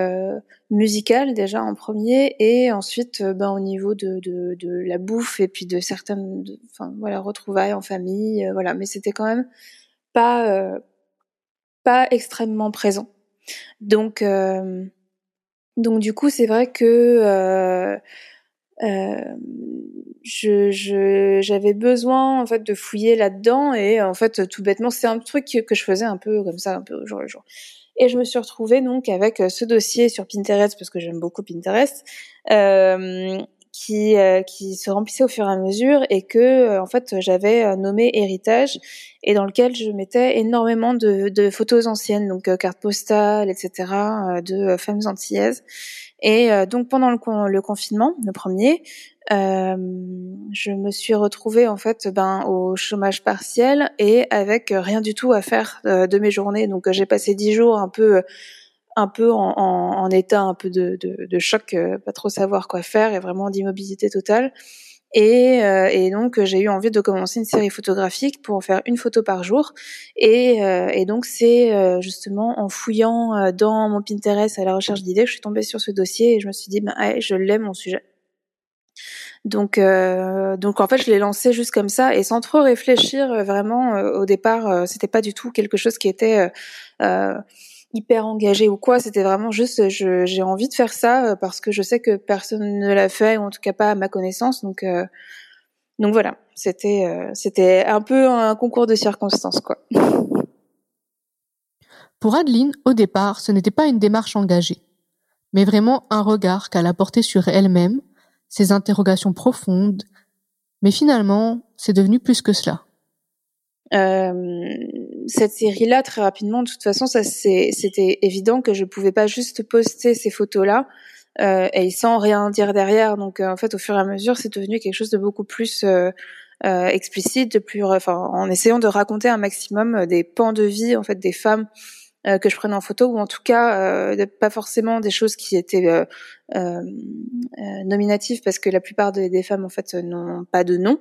euh, musical déjà en premier, et ensuite euh, ben, au niveau de, de, de, la bouffe et puis de certaines, enfin voilà, retrouvailles en famille, euh, voilà. Mais c'était quand même pas pas extrêmement présent. Donc donc du coup c'est vrai que euh, je j'avais besoin en fait de fouiller là-dedans et en fait tout bêtement c'est un truc que je faisais un peu comme ça un peu jour le jour et je me suis retrouvée donc avec euh, ce dossier sur Pinterest parce que j'aime beaucoup Pinterest euh, qui euh, qui se remplissait au fur et à mesure et que euh, en fait j'avais nommé héritage et dans lequel je mettais énormément de, de photos anciennes donc cartes postales etc de femmes antillaises et donc pendant le, confinement le premier euh, je me suis retrouvée en fait ben au chômage partiel et avec rien du tout à faire euh, de mes journées. Donc j'ai passé dix jours un peu un peu en, état un peu de, choc, euh, pas trop savoir quoi faire et vraiment d'immobilité totale. Et, et, donc j'ai eu envie de commencer une série photographique pour faire une photo par jour. Et, et donc c'est justement en fouillant dans mon Pinterest à la recherche d'idées que je suis tombée sur ce dossier et je me suis dit, ben, je l'aime mon sujet. Donc, euh, donc en fait, je l'ai lancé juste comme ça et sans trop réfléchir. Euh, vraiment, euh, au départ, euh, c'était pas du tout quelque chose qui était hyper engagé ou quoi. C'était vraiment juste, j'ai envie de faire ça parce que je sais que personne ne l'a fait ou en tout cas pas à ma connaissance. Donc, donc voilà, c'était, c'était un peu un concours de circonstances, quoi. Pour Adeline, au départ, ce n'était pas une démarche engagée, mais vraiment un regard qu'elle a porté sur elle-même ces interrogations profondes, mais finalement, c'est devenu plus que cela. Euh, cette série-là, très rapidement, de toute façon, ça c'était évident que je pouvais pas juste poster ces photos-là euh, et sans rien dire derrière. Donc, euh, en fait, au fur et à mesure, c'est devenu quelque chose de beaucoup plus euh, euh, explicite, de plus, enfin, en essayant de raconter un maximum des pans de vie, en fait, des femmes euh, que je prenais en photo ou en tout cas euh, pas forcément des choses qui étaient euh, euh, nominatives parce que la plupart des, des femmes en fait n'ont pas de nom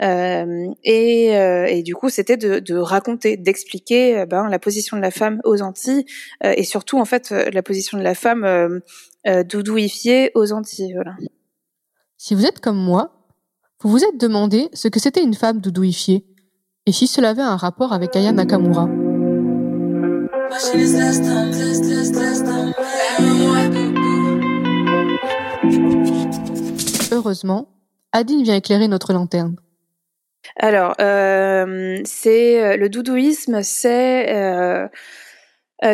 et, et, du coup c'était de, de, raconter d'expliquer ben, la position de la femme aux Antilles et surtout en fait la position de la femme doudouifiée aux Antilles voilà. Si vous êtes comme moi, vous vous êtes demandé ce que c'était une femme doudouifiée et si cela avait un rapport avec Aya Nakamura. Heureusement, Adine vient éclairer notre lanterne. Alors, euh, c'est euh, le doudouisme, c'est euh,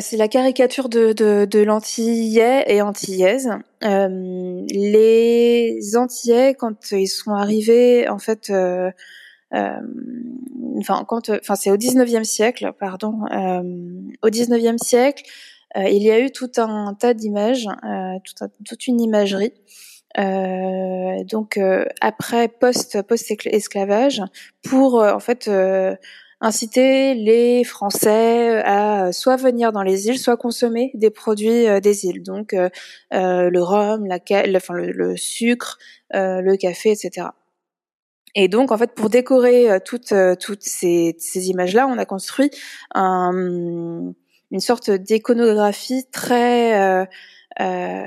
c'est la caricature de, de, de l'antillais et antillaise. Euh, les antillais, quand ils sont arrivés, en fait, enfin quand, enfin c'est au 19e siècle, pardon, euh, au 19e siècle, euh, il y a eu tout un tas d'images, tout toute une imagerie. Euh, donc euh, après post post esclavage pour en fait inciter les Français à soit venir dans les îles, soit consommer des produits des îles, donc le rhum, la, enfin le, le sucre, le café, etc. Et donc, en fait, pour décorer euh, toutes, euh, toutes ces, ces images-là, on a construit un, une sorte d'iconographie très, euh, euh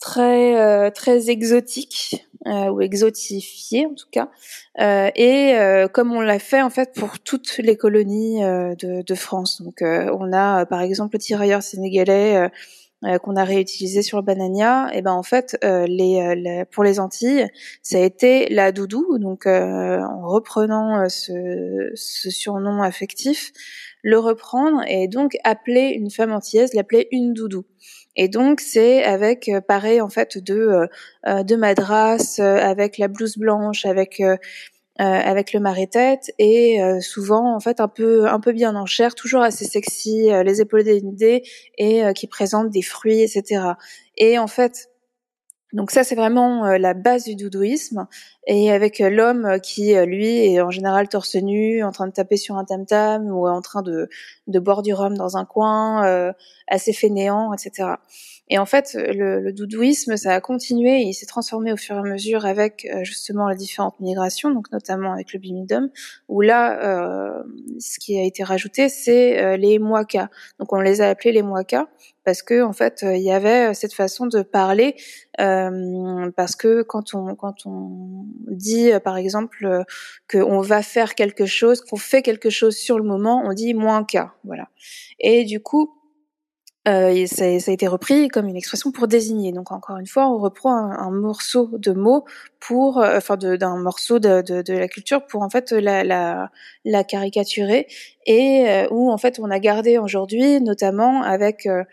très, très exotique euh, ou exotifiée en tout cas. et comme on l'a fait en fait pour toutes les colonies de, de, France. Donc, on a par exemple le tirailleur sénégalais euh, qu'on a réutilisé sur Banania, et ben en fait, euh, les, pour les Antilles, ça a été la doudou. Donc, euh, en reprenant ce, ce, surnom affectif, le reprendre et donc appeler une femme antillaise, l'appeler une doudou. Et donc c'est avec pareil en fait de de madras, avec la blouse blanche, avec euh, avec le marais-tête et euh, souvent en fait un peu un peu bien en chair, toujours assez sexy, euh, les épaules dénudées et qui présente des fruits, etc. Et en fait donc ça, c'est vraiment la base du doudouisme. Et avec l'homme qui, lui, est en général torse nu, en train de taper sur un tam-tam ou en train de, de boire du rhum dans un coin, assez fainéant, etc. Et en fait, le, le doudouisme, ça a continué, il s'est transformé au fur et à mesure avec euh, justement les différentes migrations, donc notamment avec le bimidum, où là, euh, ce qui a été rajouté, c'est euh, les muakas. Donc on les a appelés les muakas parce que en fait, il y avait cette façon de parler, parce que quand on quand on dit par exemple qu'on va faire quelque chose, qu'on fait quelque chose sur le moment, on dit muaka, voilà. Et du coup, euh, ça, ça, a été repris comme une expression pour désigner. Donc encore une fois, on reprend un, morceau de mots pour, euh, enfin, d'un morceau de, de, de, la culture pour en fait la, la, la caricaturer et euh, où en fait on a gardé aujourd'hui, notamment avec euh,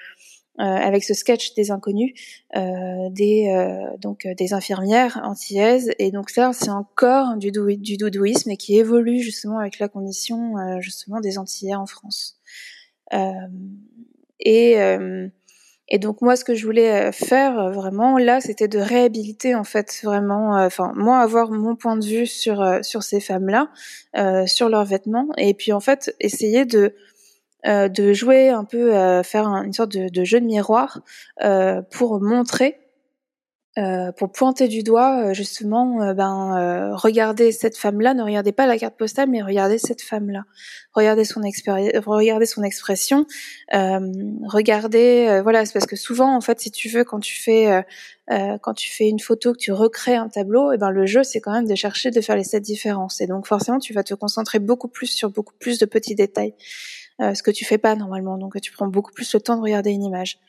avec ce sketch des inconnus, des donc des infirmières antillaises et donc ça c'est encore du, du doudouisme et qui évolue justement avec la condition justement des antillais en France. Et, euh, et donc moi, ce que je voulais euh, faire euh, vraiment là, c'était de réhabiliter en fait vraiment, enfin moi avoir mon point de vue sur sur ces femmes-là, sur leurs vêtements, et puis en fait essayer de de jouer un peu, faire une sorte de, de jeu de miroir pour montrer euh, pour pointer du doigt euh, justement euh, ben regardez cette femme là ne regardez pas la carte postale mais regardez cette femme là regardez son regardez son expression regardez voilà c'est parce que souvent en fait si tu veux quand tu fais quand tu fais une photo que tu recrées un tableau et ben le jeu c'est quand même de chercher de faire les sept différences. Et donc forcément tu vas te concentrer beaucoup plus sur beaucoup plus de petits détails ce que tu fais pas normalement. Donc tu prends beaucoup plus le temps de regarder une image.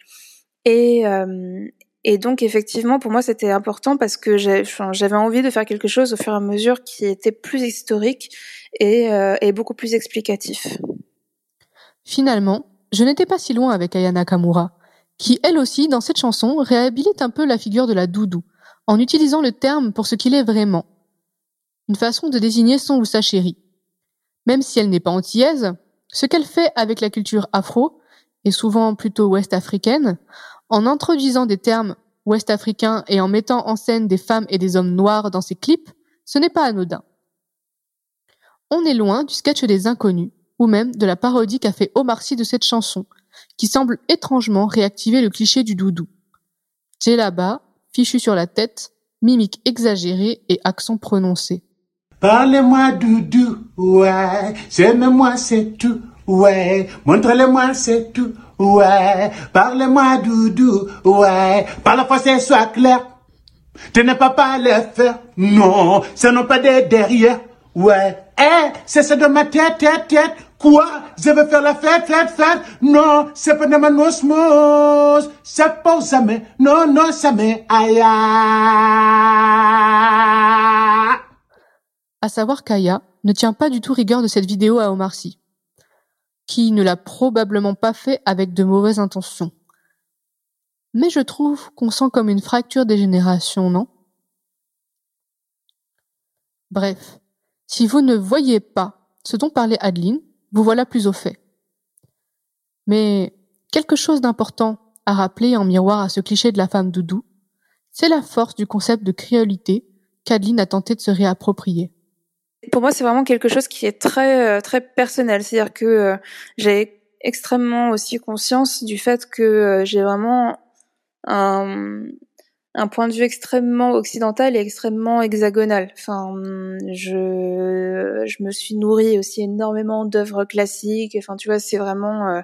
Et, et donc effectivement, pour moi, c'était important parce que j'avais envie de faire quelque chose au fur et à mesure qui était plus historique et, euh, beaucoup plus explicatif. Finalement, je n'étais pas si loin avec Ayana Kamura, qui elle aussi, dans cette chanson, réhabilite un peu la figure de la doudou, en utilisant le terme pour ce qu'il est vraiment. Une façon de désigner son ou sa chérie. Même si elle n'est pas antillaise, ce qu'elle fait avec la culture afro, et souvent plutôt ouest-africaine, en introduisant des termes ouest-africains et en mettant en scène des femmes et des hommes noirs dans ses clips, ce n'est pas anodin. On est loin du sketch des inconnus, ou même de la parodie qu'a fait Omar Sy de cette chanson, qui semble étrangement réactiver le cliché du doudou. là-bas, fichu sur la tête, mimique exagérée et accent prononcé. Parlez-moi doudou, ouais, c'est moi c'est tout, ouais, montrez-le-moi c'est tout, ouais. Parlez-moi doudou, ouais. Par la français, soit clair. Tu n'es pas pas les faire, non. Ce n'est pas des derrière, ouais. Eh, c'est ça de ma tête, tête, tête. Quoi? Je veux faire la fête, fête, fête. Non, c'est pas de ma osmose. C'est pas jamais. Non, non, jamais. Aïe. À savoir qu'Aya ne tient pas du tout rigueur de cette vidéo à Omar Sy qui ne l'a probablement pas fait avec de mauvaises intentions. Mais je trouve qu'on sent comme une fracture des générations, non? Bref, si vous ne voyez pas ce dont parlait Adeline, vous voilà plus au fait. Mais quelque chose d'important à rappeler en miroir à ce cliché de la femme doudou, c'est la force du concept de créolité qu'Adeline a tenté de se réapproprier pour moi, c'est vraiment quelque chose qui est très euh, très personnel. C'est-à-dire que euh, j'ai extrêmement aussi conscience du fait que euh, j'ai vraiment un, point de vue extrêmement occidental et extrêmement hexagonal. Enfin, je je me suis nourrie aussi énormément d'œuvres classiques. Enfin, tu vois, c'est vraiment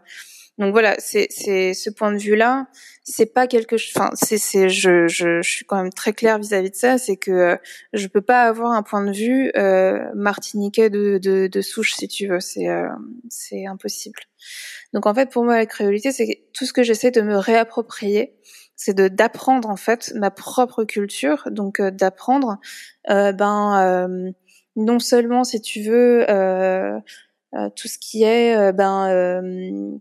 donc voilà, c'est ce point de vue-là, c'est pas quelque chose. Enfin, c'est je, je je suis quand même très claire vis-à-vis de ça, c'est que euh, je peux pas avoir un point de vue euh, martiniquais de, de de souche si tu veux, c'est euh, c'est impossible. Donc en fait, pour moi, la créolité, c'est tout ce que j'essaie de me réapproprier, c'est de d'apprendre en fait ma propre culture, donc euh, d'apprendre ben non seulement si tu veux tout ce qui est ben euh,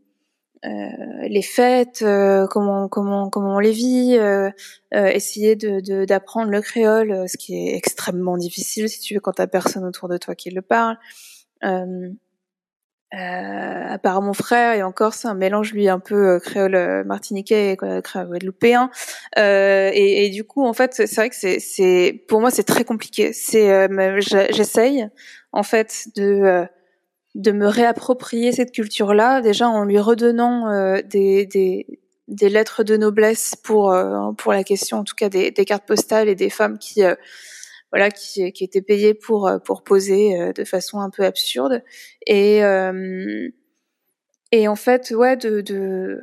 les fêtes, euh, comment comment comment on les vit, euh, essayer de d'apprendre le créole, ce qui est extrêmement difficile si tu veux quand t'as personne autour de toi qui le parle. Euh, à part mon frère et encore c'est un mélange lui un peu créole martiniquais et créole guadeloupéen et, et, du coup en fait c'est vrai que c'est c'est pour moi c'est très compliqué c'est j'essaye en fait de de me réapproprier cette culture-là, déjà en lui redonnant euh, des, des, des lettres de noblesse pour pour la question en tout cas des, des cartes postales et des femmes qui voilà qui, qui étaient payées pour pour poser de façon un peu absurde et et en fait ouais de, de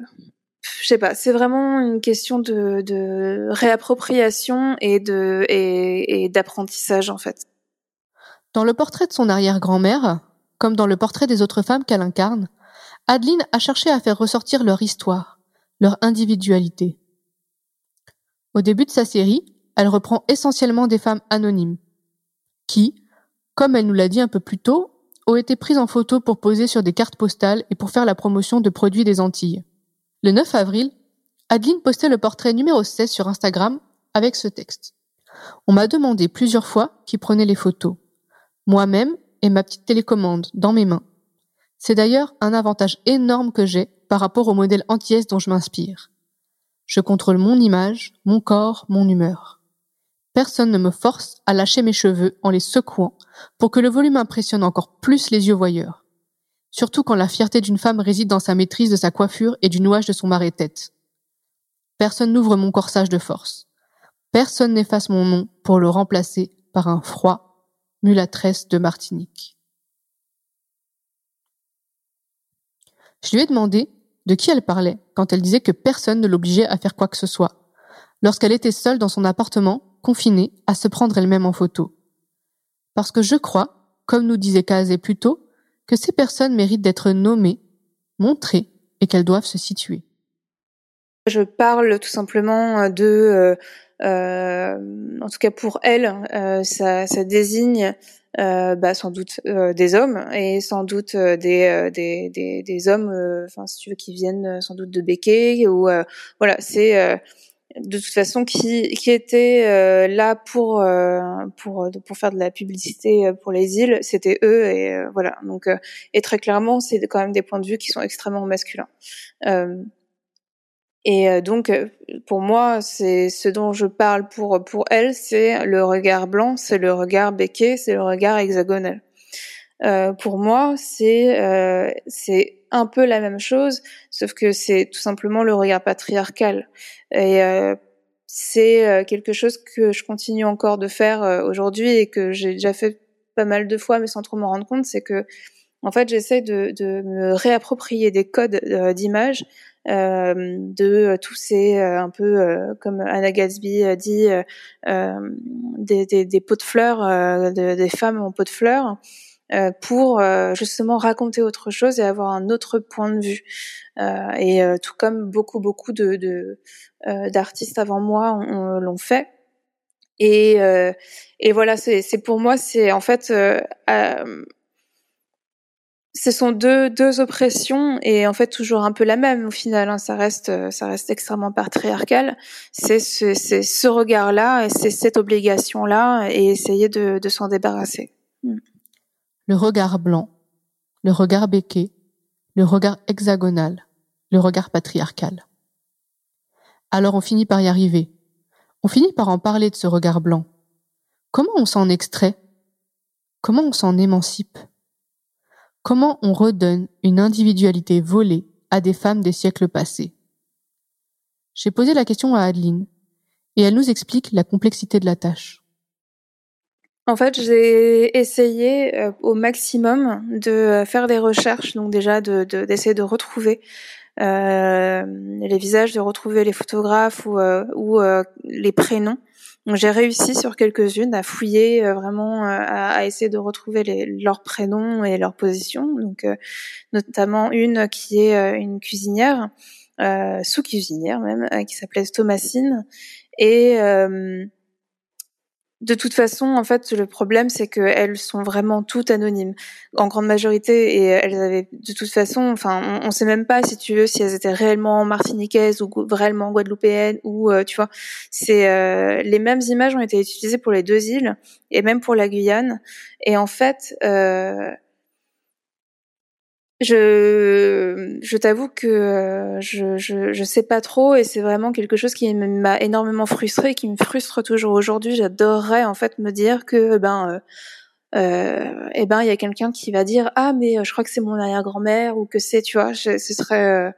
je sais pas, c'est vraiment une question de, de réappropriation et de et, et d'apprentissage en fait. Dans le portrait de son arrière-grand-mère, comme dans le portrait des autres femmes qu'elle incarne, Adeline a cherché à faire ressortir leur histoire, leur individualité. Au début de sa série, elle reprend essentiellement des femmes anonymes, qui, comme elle nous l'a dit un peu plus tôt, ont été prises en photo pour poser sur des cartes postales et pour faire la promotion de produits des Antilles. Le 9 avril, Adeline postait le portrait numéro 16 sur Instagram avec ce texte. On m'a demandé plusieurs fois qui prenait les photos. Moi-même et ma petite télécommande dans mes mains. C'est d'ailleurs un avantage énorme que j'ai par rapport au modèle anti dont je m'inspire. Je contrôle mon image, mon corps, mon humeur. Personne ne me force à lâcher mes cheveux en les secouant pour que le volume impressionne encore plus les yeux voyeurs surtout quand la fierté d'une femme réside dans sa maîtrise de sa coiffure et du nouage de son marais-tête. Personne n'ouvre mon corsage de force. Personne n'efface mon nom pour le remplacer par un froid mulâtresse de Martinique. Je lui ai demandé de qui elle parlait quand elle disait que personne ne l'obligeait à faire quoi que ce soit, lorsqu'elle était seule dans son appartement, confinée, à se prendre elle-même en photo. Parce que je crois, comme nous disait Kazé plus tôt, que ces personnes méritent d'être nommées, montrées et qu'elles doivent se situer. Je parle tout simplement de, euh, en tout cas pour elle, euh, ça, ça, désigne euh, bah, sans doute euh, des hommes et sans doute des, des, des, des hommes, enfin si tu veux, qui viennent sans doute de Béquet ou voilà, c'est de toute façon qui qui était euh, là pour euh, pour pour faire de la publicité euh, pour les îles c'était eux et voilà. Donc et très clairement c'est quand même des points de vue qui sont extrêmement masculins et donc pour moi c'est ce dont je parle pour pour elle c'est le regard blanc c'est le regard béquet c'est le regard hexagonal pour moi c'est c'est un peu la même chose, sauf que c'est tout simplement le regard patriarcal. Et euh, c'est euh, quelque chose que je continue encore de faire euh, aujourd'hui et que j'ai déjà fait pas mal de fois, mais sans trop m'en rendre compte, c'est que en fait j'essaie de, de, me réapproprier des codes d'image. De tous ces un peu comme Anna Gatsby dit des, des, des, pots de fleurs des femmes en pots de fleurs euh, pour euh, justement raconter autre chose et avoir un autre point de vue. Euh, et tout comme beaucoup beaucoup de, de d'artistes avant moi l'ont fait. Et, et voilà, c'est pour moi, c'est en fait ce sont deux, deux oppressions et en fait toujours un peu la même au final. Hein, ça reste ça reste extrêmement patriarcal. C'est ce, ce regard-là et c'est cette obligation-là et essayer de, de s'en débarrasser. Mm le regard blanc, le regard béquet, le regard hexagonal, le regard patriarcal. Alors on finit par y arriver. On finit par en parler de ce regard blanc. Comment on s'en extrait? Comment on s'en émancipe? Comment on redonne une individualité volée à des femmes des siècles passés? J'ai posé la question à Adeline, et elle nous explique la complexité de la tâche. En fait, j'ai essayé euh, au maximum de euh, faire des recherches, donc déjà de, d'essayer de, retrouver euh, les visages, de retrouver les photographes ou, ou les prénoms. J'ai réussi sur quelques-unes à fouiller vraiment, à, essayer de retrouver les, leurs prénoms et leurs positions. Donc notamment une qui est une cuisinière, sous-cuisinière même, qui s'appelait Thomasine et de toute façon, en fait, le problème, c'est qu'elles sont vraiment toutes anonymes, en grande majorité, et elles avaient, de toute façon, enfin, on, ne sait même pas, si tu veux, si elles étaient réellement martiniquaises ou réellement guadeloupéennes, ou, euh, tu vois, c'est euh, les mêmes images ont été utilisées pour les deux îles et même pour la Guyane, et en fait, euh, je, je t'avoue que euh, je, je, je sais pas trop et c'est vraiment quelque chose qui m'a énormément frustrée, qui me frustre toujours aujourd'hui. J'adorerais en fait me dire que eh ben euh, euh, eh ben il y a quelqu'un qui va dire ah mais euh, je crois que c'est mon arrière-grand-mère ou que c'est tu vois ce serait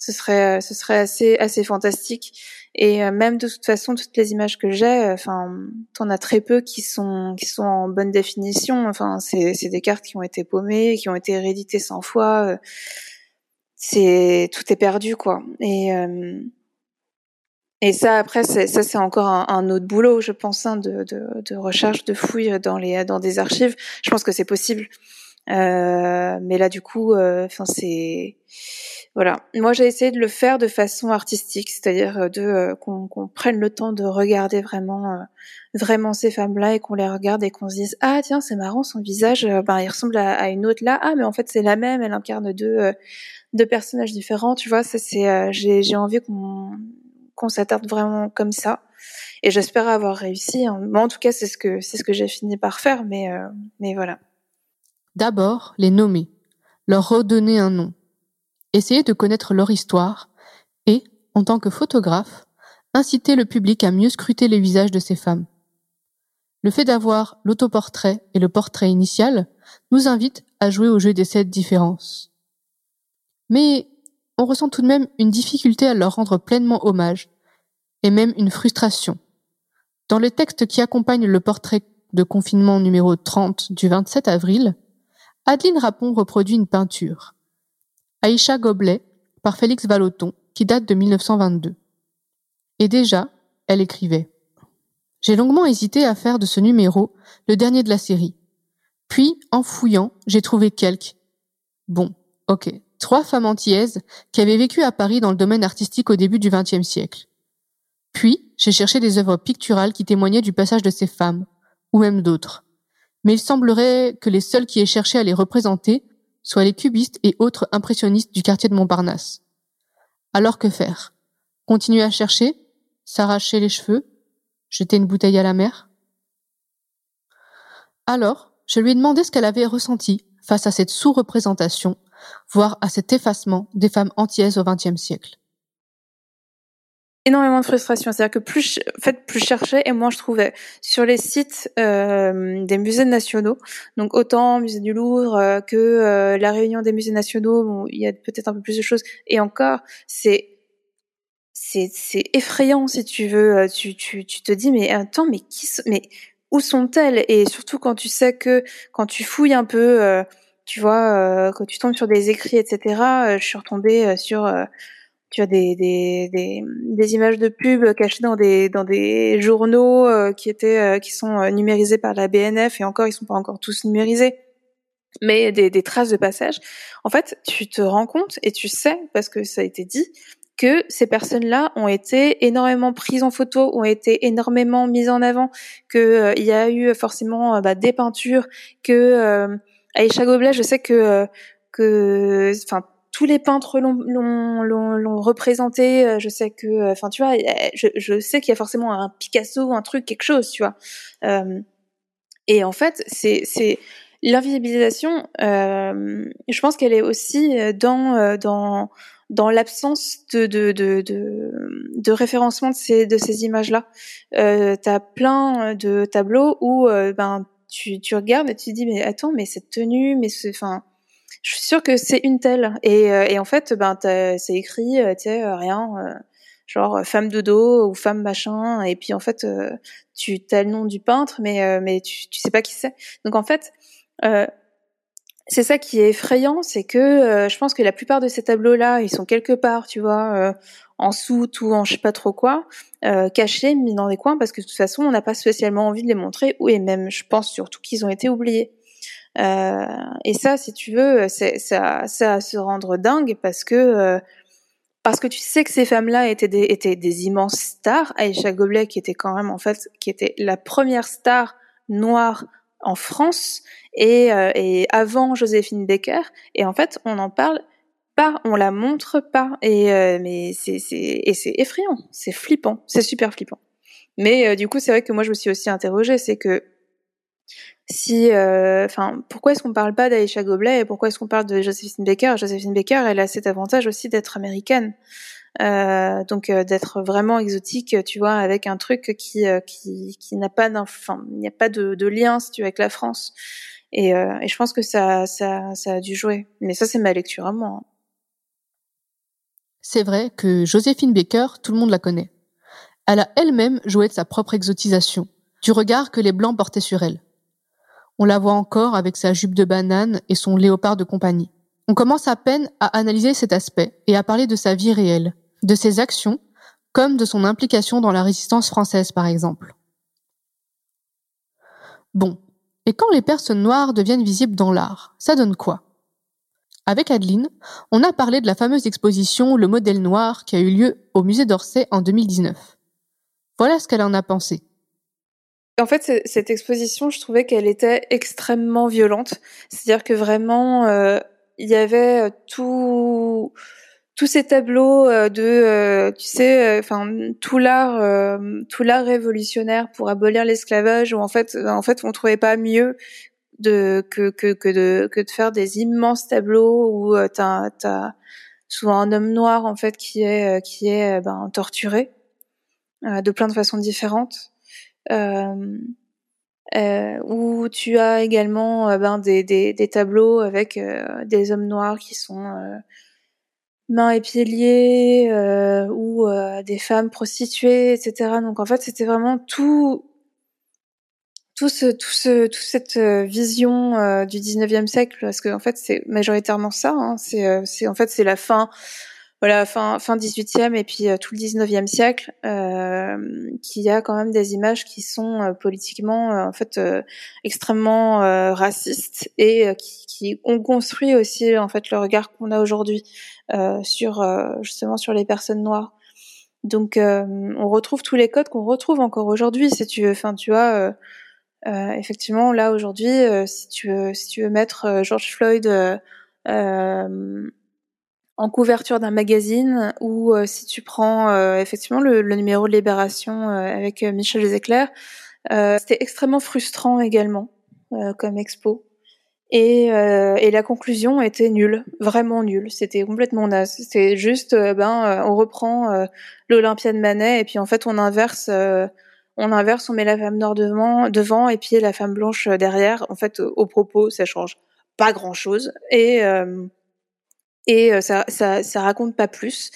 ce serait, ce serait assez, assez fantastique. Et euh, même de toute façon, toutes les images que j'ai, euh, enfin, t'en as très peu qui sont, qui sont en bonne définition. Enfin, c'est, c'est des cartes qui ont été paumées, qui ont été rééditées 100 fois. Euh, c'est, tout est perdu, quoi. Et et ça, après, ça, c'est encore un, un, autre boulot, je pense, hein, de, de, de, recherche, de fouille dans les dans des archives. Je pense que c'est possible, euh, mais là, du coup, enfin, c'est voilà. Moi, j'ai essayé de le faire de façon artistique, c'est-à-dire euh, de euh, qu'on prenne le temps de regarder vraiment, euh, vraiment ces femmes-là et qu'on les regarde et qu'on se dise ah tiens c'est marrant son visage, ben il ressemble à, une autre là, ah mais en fait c'est la même, elle incarne deux deux personnages différents, tu vois. Ça c'est j'ai envie qu'on qu'on s'attarde vraiment comme ça. Et j'espère avoir réussi. Hein. en tout cas, c'est ce que c'est ce que j'ai fini par faire, mais mais voilà. D'abord, les nommer, leur redonner un nom essayer de connaître leur histoire et, en tant que photographe, inciter le public à mieux scruter les visages de ces femmes. Le fait d'avoir l'autoportrait et le portrait initial nous invite à jouer au jeu des sept différences. Mais on ressent tout de même une difficulté à leur rendre pleinement hommage, et même une frustration. Dans le texte qui accompagne le portrait de confinement numéro 30 du 27 avril, Adeline Rapon reproduit une peinture, Aïcha Goblet par Félix Vallotton, qui date de 1922. Et déjà, elle écrivait J'ai longuement hésité à faire de ce numéro le dernier de la série. Puis, en fouillant, j'ai trouvé quelques. Bon, ok, trois femmes antillaises qui avaient vécu à Paris dans le domaine artistique au début du XXe siècle. Puis, j'ai cherché des œuvres picturales qui témoignaient du passage de ces femmes, ou même d'autres. Mais il semblerait que les seuls qui aient cherché à les représenter soit les cubistes et autres impressionnistes du quartier de Montparnasse. Alors que faire? Continuer à chercher S'arracher les cheveux Jeter une bouteille à la mer? Alors, je lui ai demandé ce qu'elle avait ressenti face à cette sous-représentation, voire à cet effacement des femmes antillaises au XXe siècle énormément de frustration. C'est-à-dire que plus, je, en fait, plus je cherchais et moins je trouvais sur les sites euh, des musées nationaux. Donc autant musée du Louvre euh, que euh, la réunion des musées nationaux, bon, il y a peut-être un peu plus de choses. Et encore, c'est c'est c'est effrayant si tu veux. Euh, tu tu tu te dis mais attends mais qui mais où sont-elles? Et surtout quand tu sais que quand tu fouilles un peu, tu vois, quand tu tombes sur des écrits, etc. je suis retombée sur tu as des, des, des, des, images de pub cachées dans des, dans des journaux euh, qui étaient euh, qui sont euh, numérisés par la BNF et encore ils sont pas encore tous numérisés. Mais des, des traces de passage. En fait tu te rends compte et tu sais parce que ça a été dit que ces personnes-là ont été énormément prises en photo, ont été énormément mises en avant, que il y a eu forcément bah, des peintures, que Aïcha Goblet, je sais que que enfin tous les peintres l'ont représenté. Euh, je sais que, euh, enfin, tu vois, je, je sais qu'il y a forcément un Picasso, un truc, quelque chose, tu vois. Euh, et en fait, c'est l'invisibilisation. Euh, je pense qu'elle est aussi dans dans dans l'absence de de, de de, de référencement de ces de ces images-là. Euh, T'as plein de tableaux où ben tu tu regardes et tu te dis mais attends mais cette tenue mais enfin je suis sûre que c'est une telle. Et, euh, et en fait, ben, c'est écrit, euh, tu sais, euh, rien, genre femme de dos ou femme machin. Et puis en fait, tu as le nom du peintre, mais mais tu, tu sais pas qui c'est. Donc en fait, c'est ça qui est effrayant, c'est que je pense que la plupart de ces tableaux-là, ils sont quelque part, tu vois, en soute ou en je sais pas trop quoi, cachés, mis dans des coins, parce que de toute façon, on n'a pas spécialement envie de les montrer, ou et même, je pense surtout qu'ils ont été oubliés. Euh, et ça, si tu veux, c'est ça, ça se rendre dingue parce que euh, parce que tu sais que ces femmes-là étaient des, étaient des immenses stars. Aïcha Goblet, qui était quand même en fait, qui était la première star noire en France et, euh, et avant Joséphine Baker. Et en fait, on en parle pas, on la montre pas. Et euh, mais c'est c'est et c'est effrayant, c'est flippant, c'est super flippant. Mais du coup, c'est vrai que moi, je me suis aussi interrogée, c'est que si, euh, enfin, pourquoi est-ce qu'on parle pas d'Aisha Goblet et pourquoi est-ce qu'on parle de Josephine Baker? Josephine Baker, elle a cet avantage aussi d'être américaine, euh, donc euh, d'être vraiment exotique, tu vois, avec un truc qui qui, qui n'a pas d'enfant, il n'y a pas de, de, lien, si tu veux, avec la France. Et, et je pense que ça, ça, ça a dû jouer. Mais ça, c'est ma lecture à moi. Hein. C'est vrai que Joséphine Baker, tout le monde la connaît. Elle a elle-même joué de sa propre exotisation, du regard que les Blancs portaient sur elle. On la voit encore avec sa jupe de banane et son léopard de compagnie. On commence à peine à analyser cet aspect et à parler de sa vie réelle, de ses actions, comme de son implication dans la résistance française par exemple. Bon, et quand les personnes noires deviennent visibles dans l'art, ça donne quoi? Avec Adeline, on a parlé de la fameuse exposition Le modèle noir qui a eu lieu au musée d'Orsay en 2019. Voilà ce qu'elle en a pensé. En fait, cette exposition, je trouvais qu'elle était extrêmement violente. C'est-à-dire que vraiment, euh, il y avait euh, tout tous ces tableaux euh, de tu sais enfin tout l'art tout l'art révolutionnaire pour abolir l'esclavage où en fait en fait on trouvait pas mieux de que que que de que de faire des immenses tableaux où t'as t'as souvent un homme noir en fait qui est qui est ben torturé de plein de façons différentes où tu as également euh, ben, des, des, des, tableaux avec euh, des hommes noirs qui sont mains et pieds liés ou des femmes prostituées, etc. Donc en fait, c'était vraiment tout tout ce, tout ce, toute cette vision euh, du 19e siècle, parce que en fait c'est majoritairement ça. Hein, c'est, c'est en fait c'est la fin voilà fin fin 18e et puis euh, tout le 19e siècle euh, qui a quand même des images qui sont euh, politiquement euh, en fait extrêmement racistes et qui, qui, ont construit aussi en fait le regard qu'on a aujourd'hui sur justement sur les personnes noires. Donc on retrouve tous les codes qu'on retrouve encore aujourd'hui si tu veux enfin tu vois effectivement là aujourd'hui si tu veux si tu veux mettre George Floyd euh, en couverture d'un magazine ou euh, si tu prends euh, effectivement le, numéro de Libération euh, avec Michel Zecler, c'était extrêmement frustrant également comme expo. Et, et, la conclusion était nulle, vraiment nulle. C'était complètement naze. C'était juste, ben, on reprend l'Olympia de Manet et puis en fait on inverse, on inverse, on met la femme noire devant, devant et puis la femme blanche derrière. En fait, au propos, ça change pas grand chose. Et et euh, ça, ça, ça raconte pas plus.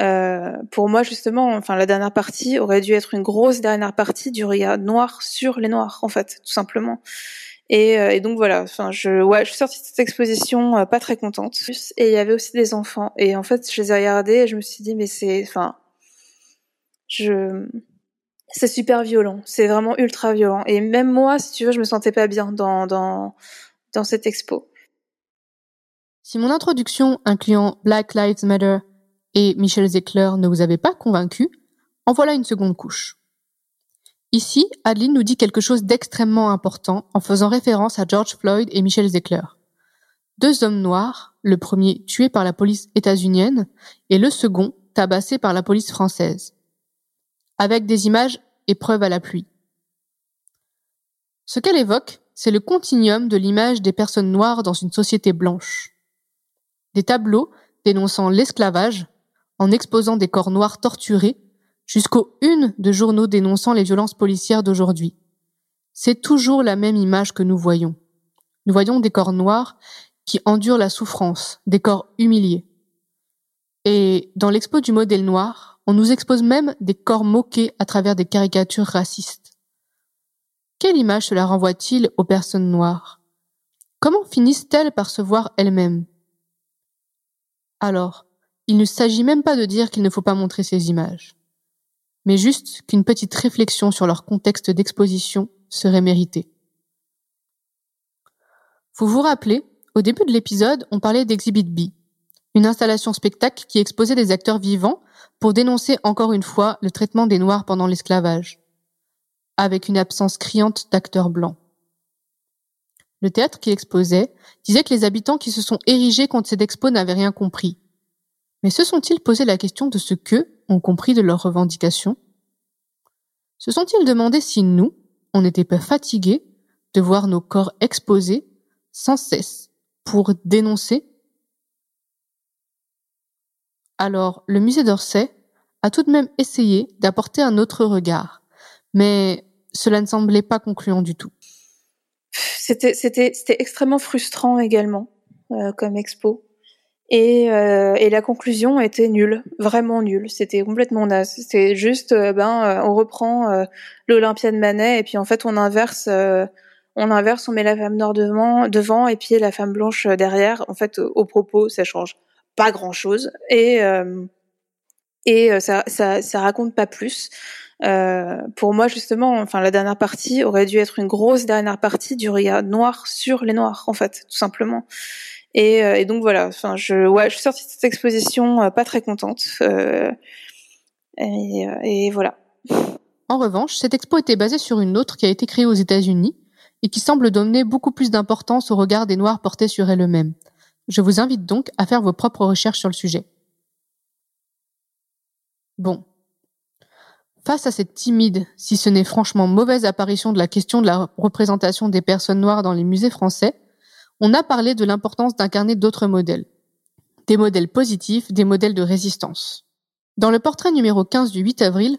Euh, pour moi justement, enfin la dernière partie aurait dû être une grosse dernière partie du regard noir sur les noirs en fait, tout simplement. Et, euh, et donc voilà, enfin je, ouais, je suis sortie de cette exposition euh, pas très contente. Et il y avait aussi des enfants. Et en fait, je les ai regardés et je me suis dit mais c'est, enfin, je, c'est super violent. C'est vraiment ultra violent. Et même moi, si tu veux, je me sentais pas bien dans dans dans cette expo. Si mon introduction incluant Black Lives Matter et Michel Zecler ne vous avait pas convaincu, en voilà une seconde couche. Ici, Adeline nous dit quelque chose d'extrêmement important en faisant référence à George Floyd et Michel Zecler. Deux hommes noirs, le premier tué par la police états-unienne et le second tabassé par la police française. Avec des images et preuves à la pluie. Ce qu'elle évoque, c'est le continuum de l'image des personnes noires dans une société blanche des tableaux dénonçant l'esclavage, en exposant des corps noirs torturés, jusqu'aux unes de journaux dénonçant les violences policières d'aujourd'hui. C'est toujours la même image que nous voyons. Nous voyons des corps noirs qui endurent la souffrance, des corps humiliés. Et dans l'expo du modèle noir, on nous expose même des corps moqués à travers des caricatures racistes. Quelle image cela renvoie-t-il aux personnes noires? Comment finissent-elles par se voir elles-mêmes? Alors, il ne s'agit même pas de dire qu'il ne faut pas montrer ces images, mais juste qu'une petite réflexion sur leur contexte d'exposition serait méritée. Vous vous rappelez, au début de l'épisode, on parlait d'Exhibit B, une installation spectacle qui exposait des acteurs vivants pour dénoncer encore une fois le traitement des Noirs pendant l'esclavage, avec une absence criante d'acteurs blancs. Le théâtre qui exposait disait que les habitants qui se sont érigés contre cette expo n'avaient rien compris. Mais se sont-ils posé la question de ce qu'eux ont compris de leurs revendications? Se sont-ils demandé si nous, on n'était pas fatigués de voir nos corps exposés sans cesse pour dénoncer? Alors, le musée d'Orsay a tout de même essayé d'apporter un autre regard, mais cela ne semblait pas concluant du tout c'était c'était c'était extrêmement frustrant également euh, comme expo Et, euh, et la conclusion était nulle, vraiment nulle. C'était complètement naze. C'était juste, euh, ben, euh, on reprend euh, l'Olympia de Manet et puis en fait on inverse, on inverse, on met la femme noire devant, devant et puis la femme blanche derrière. En fait, au propos, ça change pas grand chose et et ça, ça, ça raconte pas plus. Euh, pour moi, justement, enfin, la dernière partie aurait dû être une grosse dernière partie du regard noir sur les noirs, en fait, tout simplement. Et, euh, et donc voilà. Enfin, je, ouais, je suis sortie de cette exposition euh, pas très contente. Euh, et, et voilà. En revanche, cette expo était basée sur une autre qui a été créée aux États-Unis et qui semble donner beaucoup plus d'importance au regard des Noirs portés sur elle-même. Je vous invite donc à faire vos propres recherches sur le sujet. Bon, Face à cette timide, si ce n'est franchement mauvaise apparition de la question de la représentation des personnes noires dans les musées français, on a parlé de l'importance d'incarner d'autres modèles. Des modèles positifs, des modèles de résistance. Dans le portrait numéro 15 du 8 avril,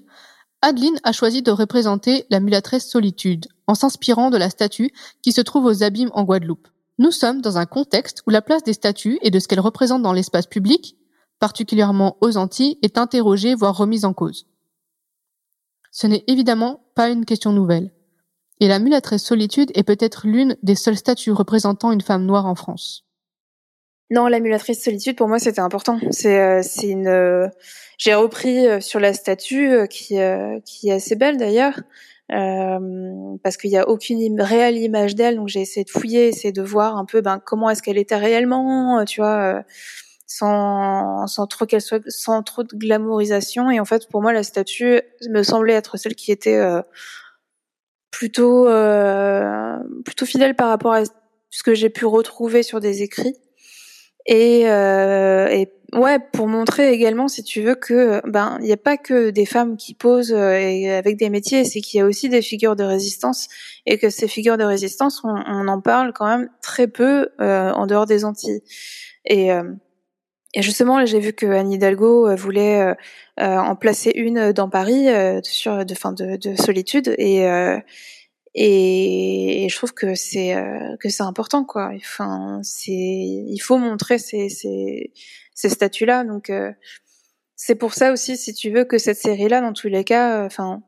Adeline a choisi de représenter la mulâtresse Solitude, en s'inspirant de la statue qui se trouve aux abîmes en Guadeloupe. Nous sommes dans un contexte où la place des statues et de ce qu'elles représentent dans l'espace public, particulièrement aux Antilles, est interrogée voire remise en cause. Ce n'est évidemment pas une question nouvelle. Et la mulâtresse solitude est peut-être l'une des seules statues représentant une femme noire en France. Non, la mulâtresse solitude, pour moi, c'était important. C'est, euh, une. Euh, j'ai repris euh, sur la statue qui, qui est assez belle d'ailleurs, parce qu'il n'y a aucune réelle image d'elle. Donc j'ai essayé de fouiller, essayé de voir un peu, ben comment est-ce qu'elle était réellement, tu vois sans, sans trop qu'elle soit sans trop de glamourisation. Et en fait pour moi la statue me semblait être celle qui était euh, plutôt euh, plutôt fidèle par rapport à ce que j'ai pu retrouver sur des écrits. Et, euh, et ouais pour montrer également si tu veux que ben il n'y a pas que des femmes qui posent et avec des métiers c'est qu'il y a aussi des figures de résistance. Et que ces figures de résistance on, on en parle quand même très peu en dehors des Antilles. Et et justement, j'ai vu que Anne Hidalgo euh, voulait euh, euh, en placer une dans Paris sur de fin de, de solitude et, et je trouve que c'est que c'est important quoi. Enfin, c'est il faut montrer ces ces, ces statuts là. Donc c'est pour ça aussi, si tu veux, que cette série là, dans tous les cas, enfin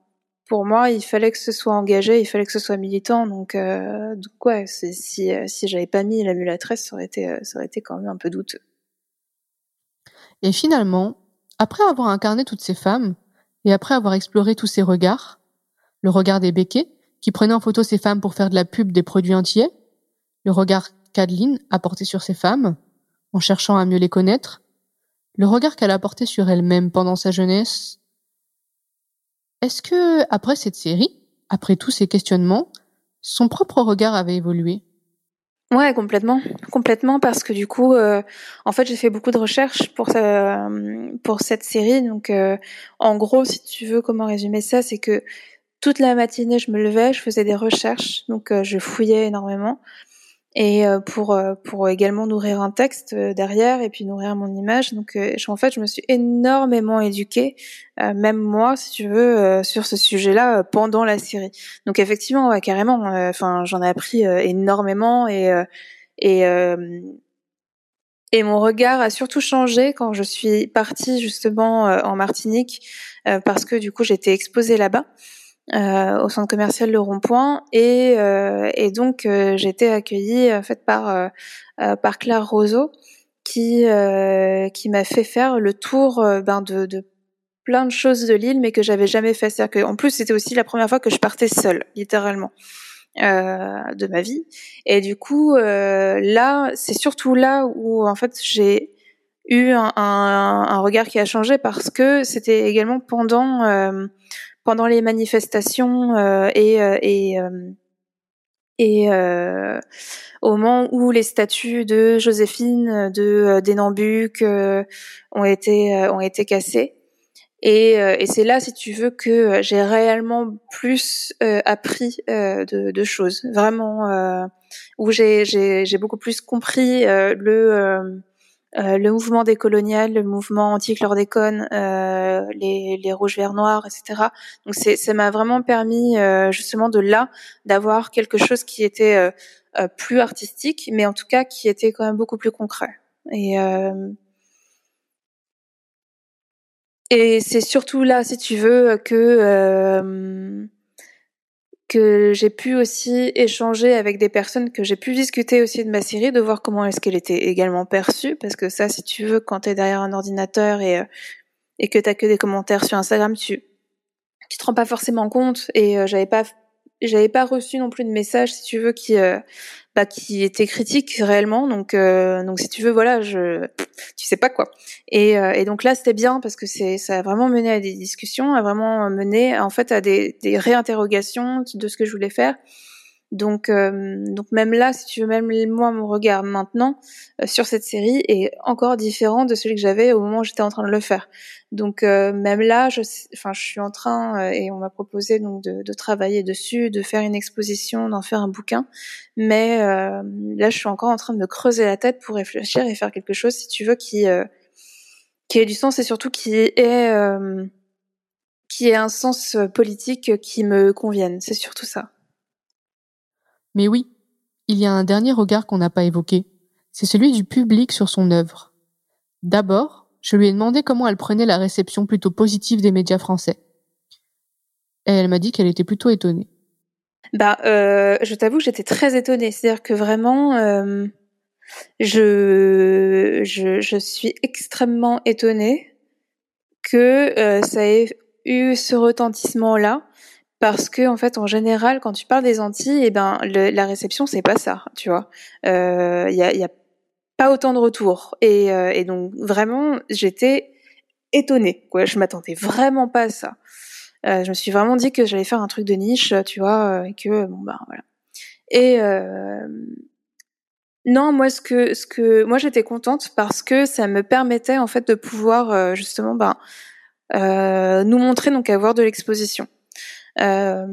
pour moi, il fallait que ce soit engagé, il fallait que ce soit militant. Donc, euh, donc si si j'avais pas mis la mulatresse, ça aurait été ça aurait été quand même un peu douteux. Et finalement, après avoir incarné toutes ces femmes, et après avoir exploré tous ces regards, le regard des béquets, qui prenaient en photo ces femmes pour faire de la pub des produits entiers, le regard qu'Adeline a porté sur ces femmes, en cherchant à mieux les connaître, le regard qu'elle a porté sur elle-même pendant sa jeunesse. Est-ce que, après cette série, après tous ces questionnements, son propre regard avait évolué? Ouais, complètement, complètement, parce que du coup, euh, en fait, j'ai fait beaucoup de recherches pour euh, pour cette série. Donc, euh, en gros, si tu veux, comment résumer ça, c'est que toute la matinée, je me levais, je faisais des recherches, donc je fouillais énormément et euh, pour euh, pour également nourrir un texte euh, derrière et puis nourrir mon image. Donc en fait, je me suis énormément éduquée, même moi, si tu veux, sur ce sujet-là pendant la série. Donc effectivement, ouais, carrément. Enfin, j'en ai appris énormément et et et mon regard a surtout changé quand je suis partie justement en Martinique parce que du coup j'étais exposée là-bas. Euh, au centre commercial Le Rond-Point et, euh, et donc euh, été accueillie en fait par par Claire Roseau qui qui m'a fait faire le tour ben de, de plein de choses de l'île mais que j'avais jamais fait. C'est-à-dire que en plus c'était aussi la première fois que je partais seule littéralement euh, de ma vie. Et du coup euh, là c'est surtout là où en fait j'ai eu un, un, un, regard qui a changé parce que c'était également pendant euh, pendant les manifestations euh, et euh, et euh, et au moment où les statues de Joséphine, de Dénambuc ont été ont été cassées. Et, et c'est là, si tu veux, que j'ai réellement plus appris de, de, choses, vraiment, où j'ai j'ai beaucoup plus compris le euh, le mouvement décolonial, le mouvement anti-chlordécone, euh, les, les rouges verts noirs, etc. Donc c'est, ça m'a vraiment permis euh, justement de là d'avoir quelque chose qui était euh, plus artistique, mais en tout cas qui était quand même beaucoup plus concret. Et euh, et c'est surtout là, si tu veux, que euh, que j'ai pu aussi échanger avec des personnes, que j'ai pu discuter aussi de ma série, de voir comment est-ce qu'elle était également perçue, parce que ça, si tu veux, quand tu es derrière un ordinateur et, euh, et que tu que des commentaires sur Instagram, tu tu te rends pas forcément compte. Et euh, j'avais pas j'avais pas reçu non plus de message si tu veux qui euh, bah, qui était critique réellement. Donc euh, donc si tu veux voilà je tu sais pas quoi. Et, euh, et donc là c'était bien parce que c'est ça a vraiment mené à des discussions a vraiment mené en fait à des, des réinterrogations de ce que je voulais faire. Donc, euh, donc même là, si tu veux, même moi, mon regard maintenant euh, sur cette série est encore différent de celui que j'avais au moment où j'étais en train de le faire. Donc euh, même là, je, enfin, je suis en train et on m'a proposé donc de, de, travailler dessus, de faire une exposition, d'en faire un bouquin. Mais là, je suis encore en train de me creuser la tête pour réfléchir et faire quelque chose, si tu veux, qui qui ait du sens et surtout qui ait qui ait un sens politique qui me convienne. C'est surtout ça. Mais oui, il y a un dernier regard qu'on n'a pas évoqué. C'est celui du public sur son œuvre. D'abord, je lui ai demandé comment elle prenait la réception plutôt positive des médias français. Et elle m'a dit qu'elle était plutôt étonnée. Bah, euh, je t'avoue j'étais très étonnée. C'est-à-dire que vraiment, euh, je, je, je, suis extrêmement étonnée que euh, ça ait eu ce retentissement-là parce que en fait en général quand tu parles des Antilles eh ben la réception c'est pas ça tu vois euh, y, a, y, a, pas autant de retours. Et, euh, et donc vraiment j'étais étonnée quoi. Je m'attendais vraiment pas à ça. Euh, je me suis vraiment dit que j'allais faire un truc de niche tu vois et que bon bah voilà. Et non moi ce que ce que moi j'étais contente parce que ça me permettait en fait de pouvoir justement ben nous montrer donc avoir de l'exposition. Euh,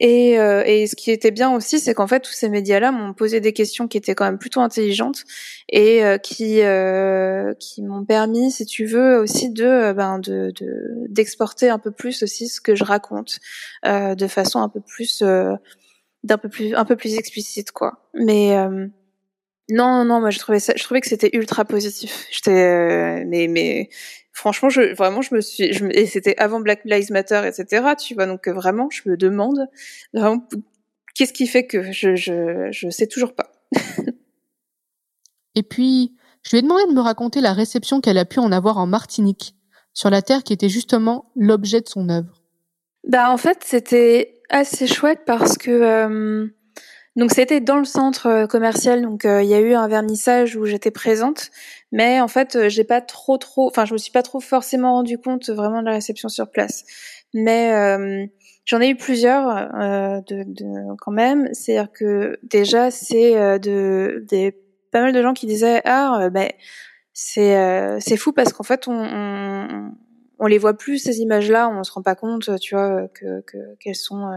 et, euh, et, ce qui était bien aussi, c'est qu'en fait, tous ces médias-là m'ont posé des questions qui étaient quand même plutôt intelligentes et euh, qui euh, qui m'ont permis, si tu veux, aussi de ben de d'exporter un peu plus aussi ce que je raconte de façon un peu plus d'un peu plus un peu plus explicite quoi. Mais non non moi je trouvais ça je trouvais que c'était ultra positif. J'étais mais mais franchement, je, vraiment, je me suis, je, et c'était avant Black Lives Matter, etc. Tu vois, donc euh, vraiment, je me demande, vraiment, qu'est-ce qui fait que je, je, je sais toujours pas. et puis, je lui ai demandé de me raconter la réception qu'elle a pu en avoir en Martinique, sur la terre qui était justement l'objet de son œuvre. Bah, en fait, c'était assez chouette parce que euh, donc c'était dans le centre euh, commercial, donc il y a eu un vernissage où j'étais présente, mais en fait, euh, j'ai pas trop trop, enfin, je me suis pas trop forcément rendu compte vraiment de la réception sur place. Mais euh, j'en ai eu plusieurs euh, de, de, quand même. C'est-à-dire que déjà, c'est euh, de des pas mal de gens qui disaient ah ben c'est c'est fou parce qu'en fait on, on, on les voit plus ces images-là, on se rend pas compte, tu vois, que qu'elles sont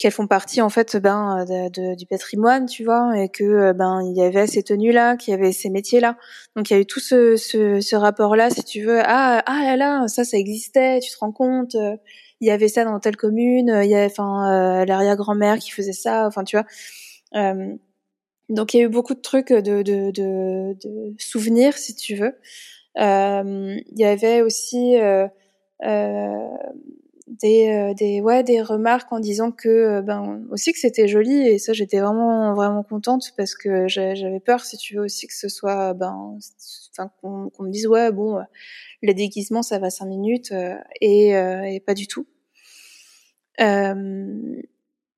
qu'elles font partie en fait ben de, du patrimoine, tu vois, et que ben il y avait ces tenues là, qu'il y avait ces métiers là. Donc il y a eu tout ce, ce, ce rapport là, si tu veux. Ah ah là ça ça existait, tu te rends compte Il y avait ça dans telle commune, il y avait enfin euh, l'arrière-grand-mère qui faisait ça, enfin tu vois. Euh, donc il y a eu beaucoup de trucs de, de, de, de souvenirs, si tu veux. Euh, il y avait aussi euh, des, euh, des, ouais, des remarques en disant que euh, ben aussi que c'était joli et ça j'étais vraiment vraiment contente parce que j'avais peur si tu veux aussi que ce soit ben enfin qu'on me dise ouais bon euh, le déguisement ça va cinq minutes et, pas du tout.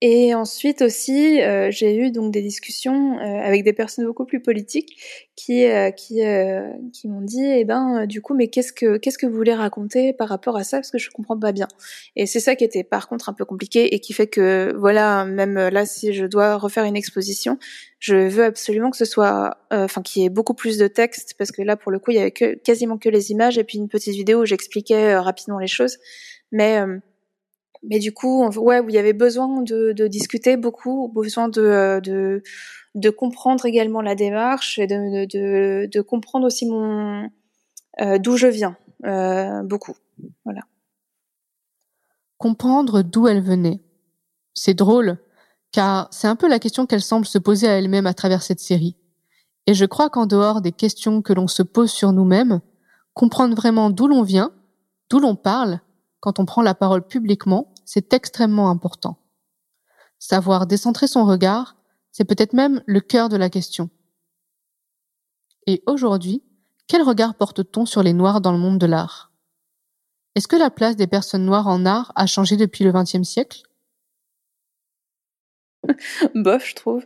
Et ensuite aussi, euh, j'ai eu donc des discussions euh, avec des personnes beaucoup plus politiques qui euh, qui euh, qui m'ont dit, eh ben du coup, mais qu'est-ce que qu'est-ce que vous voulez raconter par rapport à ça? Parce que je comprends pas bien. Et c'est ça qui était par contre un peu compliqué et qui fait que voilà, même là, si je dois refaire une exposition, je veux absolument que ce soit, enfin, qu'il y ait beaucoup plus de texte parce que là, pour le coup, il y avait que, quasiment que les images et puis une petite vidéo où j'expliquais rapidement les choses, mais mais du coup, ouais, où il y avait besoin de, de discuter beaucoup, besoin de, euh, de, de comprendre également la démarche et de, de, de comprendre aussi mon euh, d'où je viens, euh, beaucoup. Voilà. Comprendre d'où elle venait. C'est drôle, car c'est un peu la question qu'elle semble se poser à elle-même à travers cette série. Et je crois qu'en dehors des questions que l'on se pose sur nous-mêmes, comprendre vraiment d'où l'on vient, d'où l'on parle, quand on prend la parole publiquement, c'est extrêmement important. Savoir décentrer son regard, c'est peut-être même le cœur de la question. Et aujourd'hui, quel regard porte-t-on sur les Noirs dans le monde de l'art? Est-ce que la place des personnes noires en art a changé depuis le XXe siècle? <laughs> Bof, je trouve.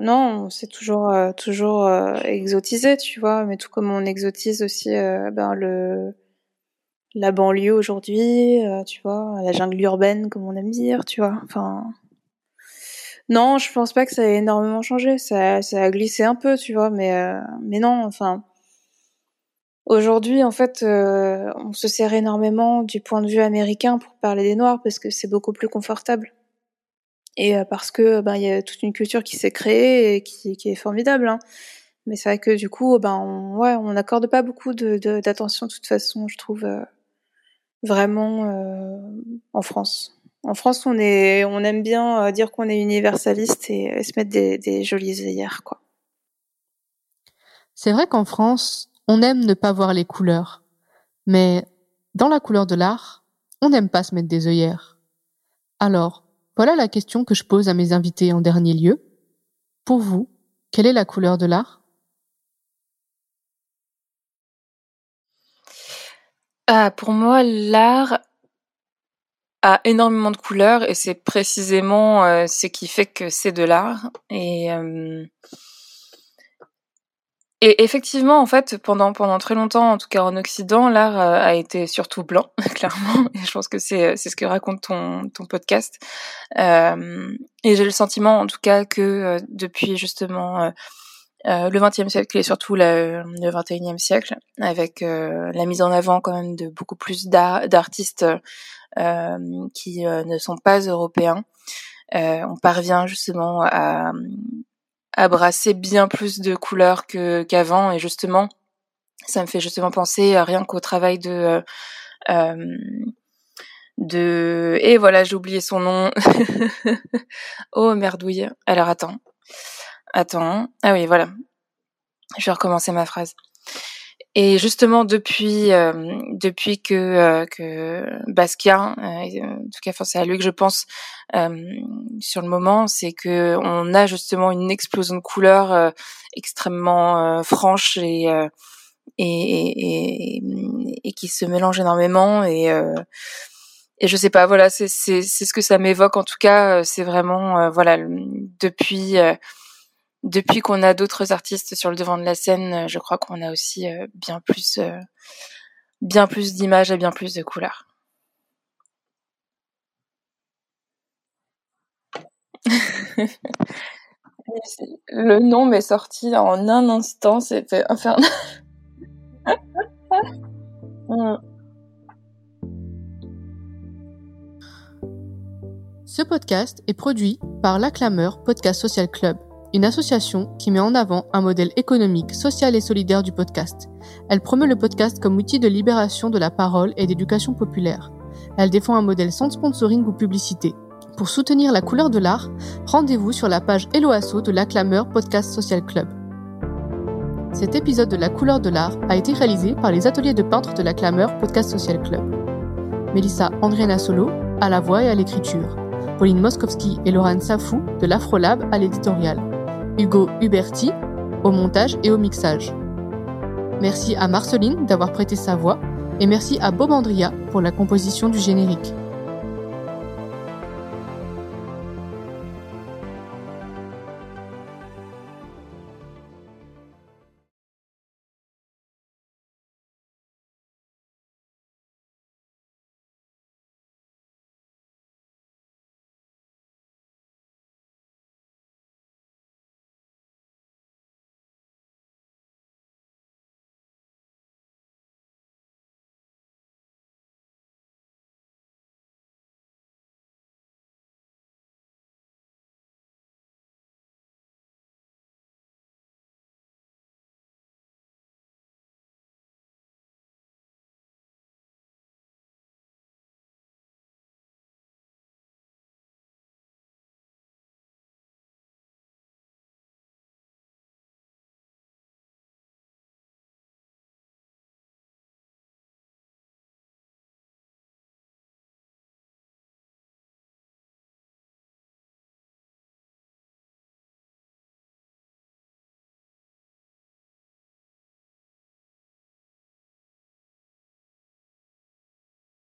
Non, c'est toujours euh, toujours euh, exotisé, tu vois, mais tout comme on exotise aussi euh, ben le la banlieue aujourd'hui, tu vois, la jungle urbaine comme on aime dire, tu vois. Enfin non, je pense pas que ça ait énormément changé, ça ça a glissé un peu, tu vois, mais mais non, enfin aujourd'hui en fait on se sert énormément du point de vue américain pour parler des noirs parce que c'est beaucoup plus confortable et euh, parce que ben il y a toute une culture qui s'est créée et qui, qui est formidable. Hein. Mais c'est vrai que du coup, ben on, ouais, on n'accorde pas beaucoup de, d'attention de, toute façon, je trouve euh, vraiment euh, en France. En France, on est, on aime bien dire qu'on est universaliste et, se mettre des, des jolies œillères, quoi. C'est vrai qu'en France, on aime ne pas voir les couleurs, mais dans la couleur de l'art, on n'aime pas se mettre des œillères. Alors, voilà la question que je pose à mes invités en dernier lieu. Pour vous, quelle est la couleur de l'art? Ah, Pour moi, l'art a énormément de couleurs et c'est précisément euh, ce qui fait que c'est de l'art. Et euh, et effectivement, en fait, pendant pendant très longtemps, en tout cas en Occident, l'art euh, a été surtout blanc, <laughs> clairement. Et je pense que c'est ce que raconte ton ton podcast. Euh, et j'ai le sentiment, en tout cas, que euh, depuis justement euh, le XXe siècle et surtout le, le XXIe siècle, avec la mise en avant quand même de beaucoup plus d'artistes qui ne sont pas européens, on parvient justement à à brasser bien plus de couleurs qu'avant. Et justement ça me fait justement penser à rien qu'au travail de euh, euh de et voilà j'ai oublié son nom. <laughs> Oh merdouille. Alors attends attends. Ah oui voilà. Je vais recommencer ma phrase. Et justement depuis euh, depuis que euh, que Basquiat, euh, en tout cas, c'est à lui que je pense sur le moment, c'est que on a justement une explosion de couleurs extrêmement franche et, et, et, et qui se mélange énormément et et je sais pas, voilà, c'est c'est c'est ce que ça m'évoque. En tout cas. C'est vraiment voilà depuis depuis qu'on a d'autres artistes sur le devant de la scène, euh, je crois qu'on a aussi euh, bien plus, euh, bien plus d'images et bien plus de couleurs. <laughs> le nom m'est sorti en un instant, c'était infernal. <laughs> Ce podcast est produit par l'Acclameur Podcast Social Club une association qui met en avant un modèle économique, social et solidaire du podcast. Elle promeut le podcast comme outil de libération de la parole et d'éducation populaire. Elle défend un modèle sans sponsoring ou publicité. Pour soutenir la couleur de l'art, rendez-vous sur la page Eloasso de l'Acclameur Podcast Social Club. Cet épisode de La couleur de l'art a été réalisé par les ateliers de peintres de l'Acclameur Podcast Social Club. Mélissa Andriana Solo, à la voix et à l'écriture. Pauline Moskowski et Laurent Safou de l'Afrolab à l'éditorial. Hugo Huberti au montage et au mixage. Merci à Marceline d'avoir prêté sa voix et merci à Bob Andria pour la composition du générique.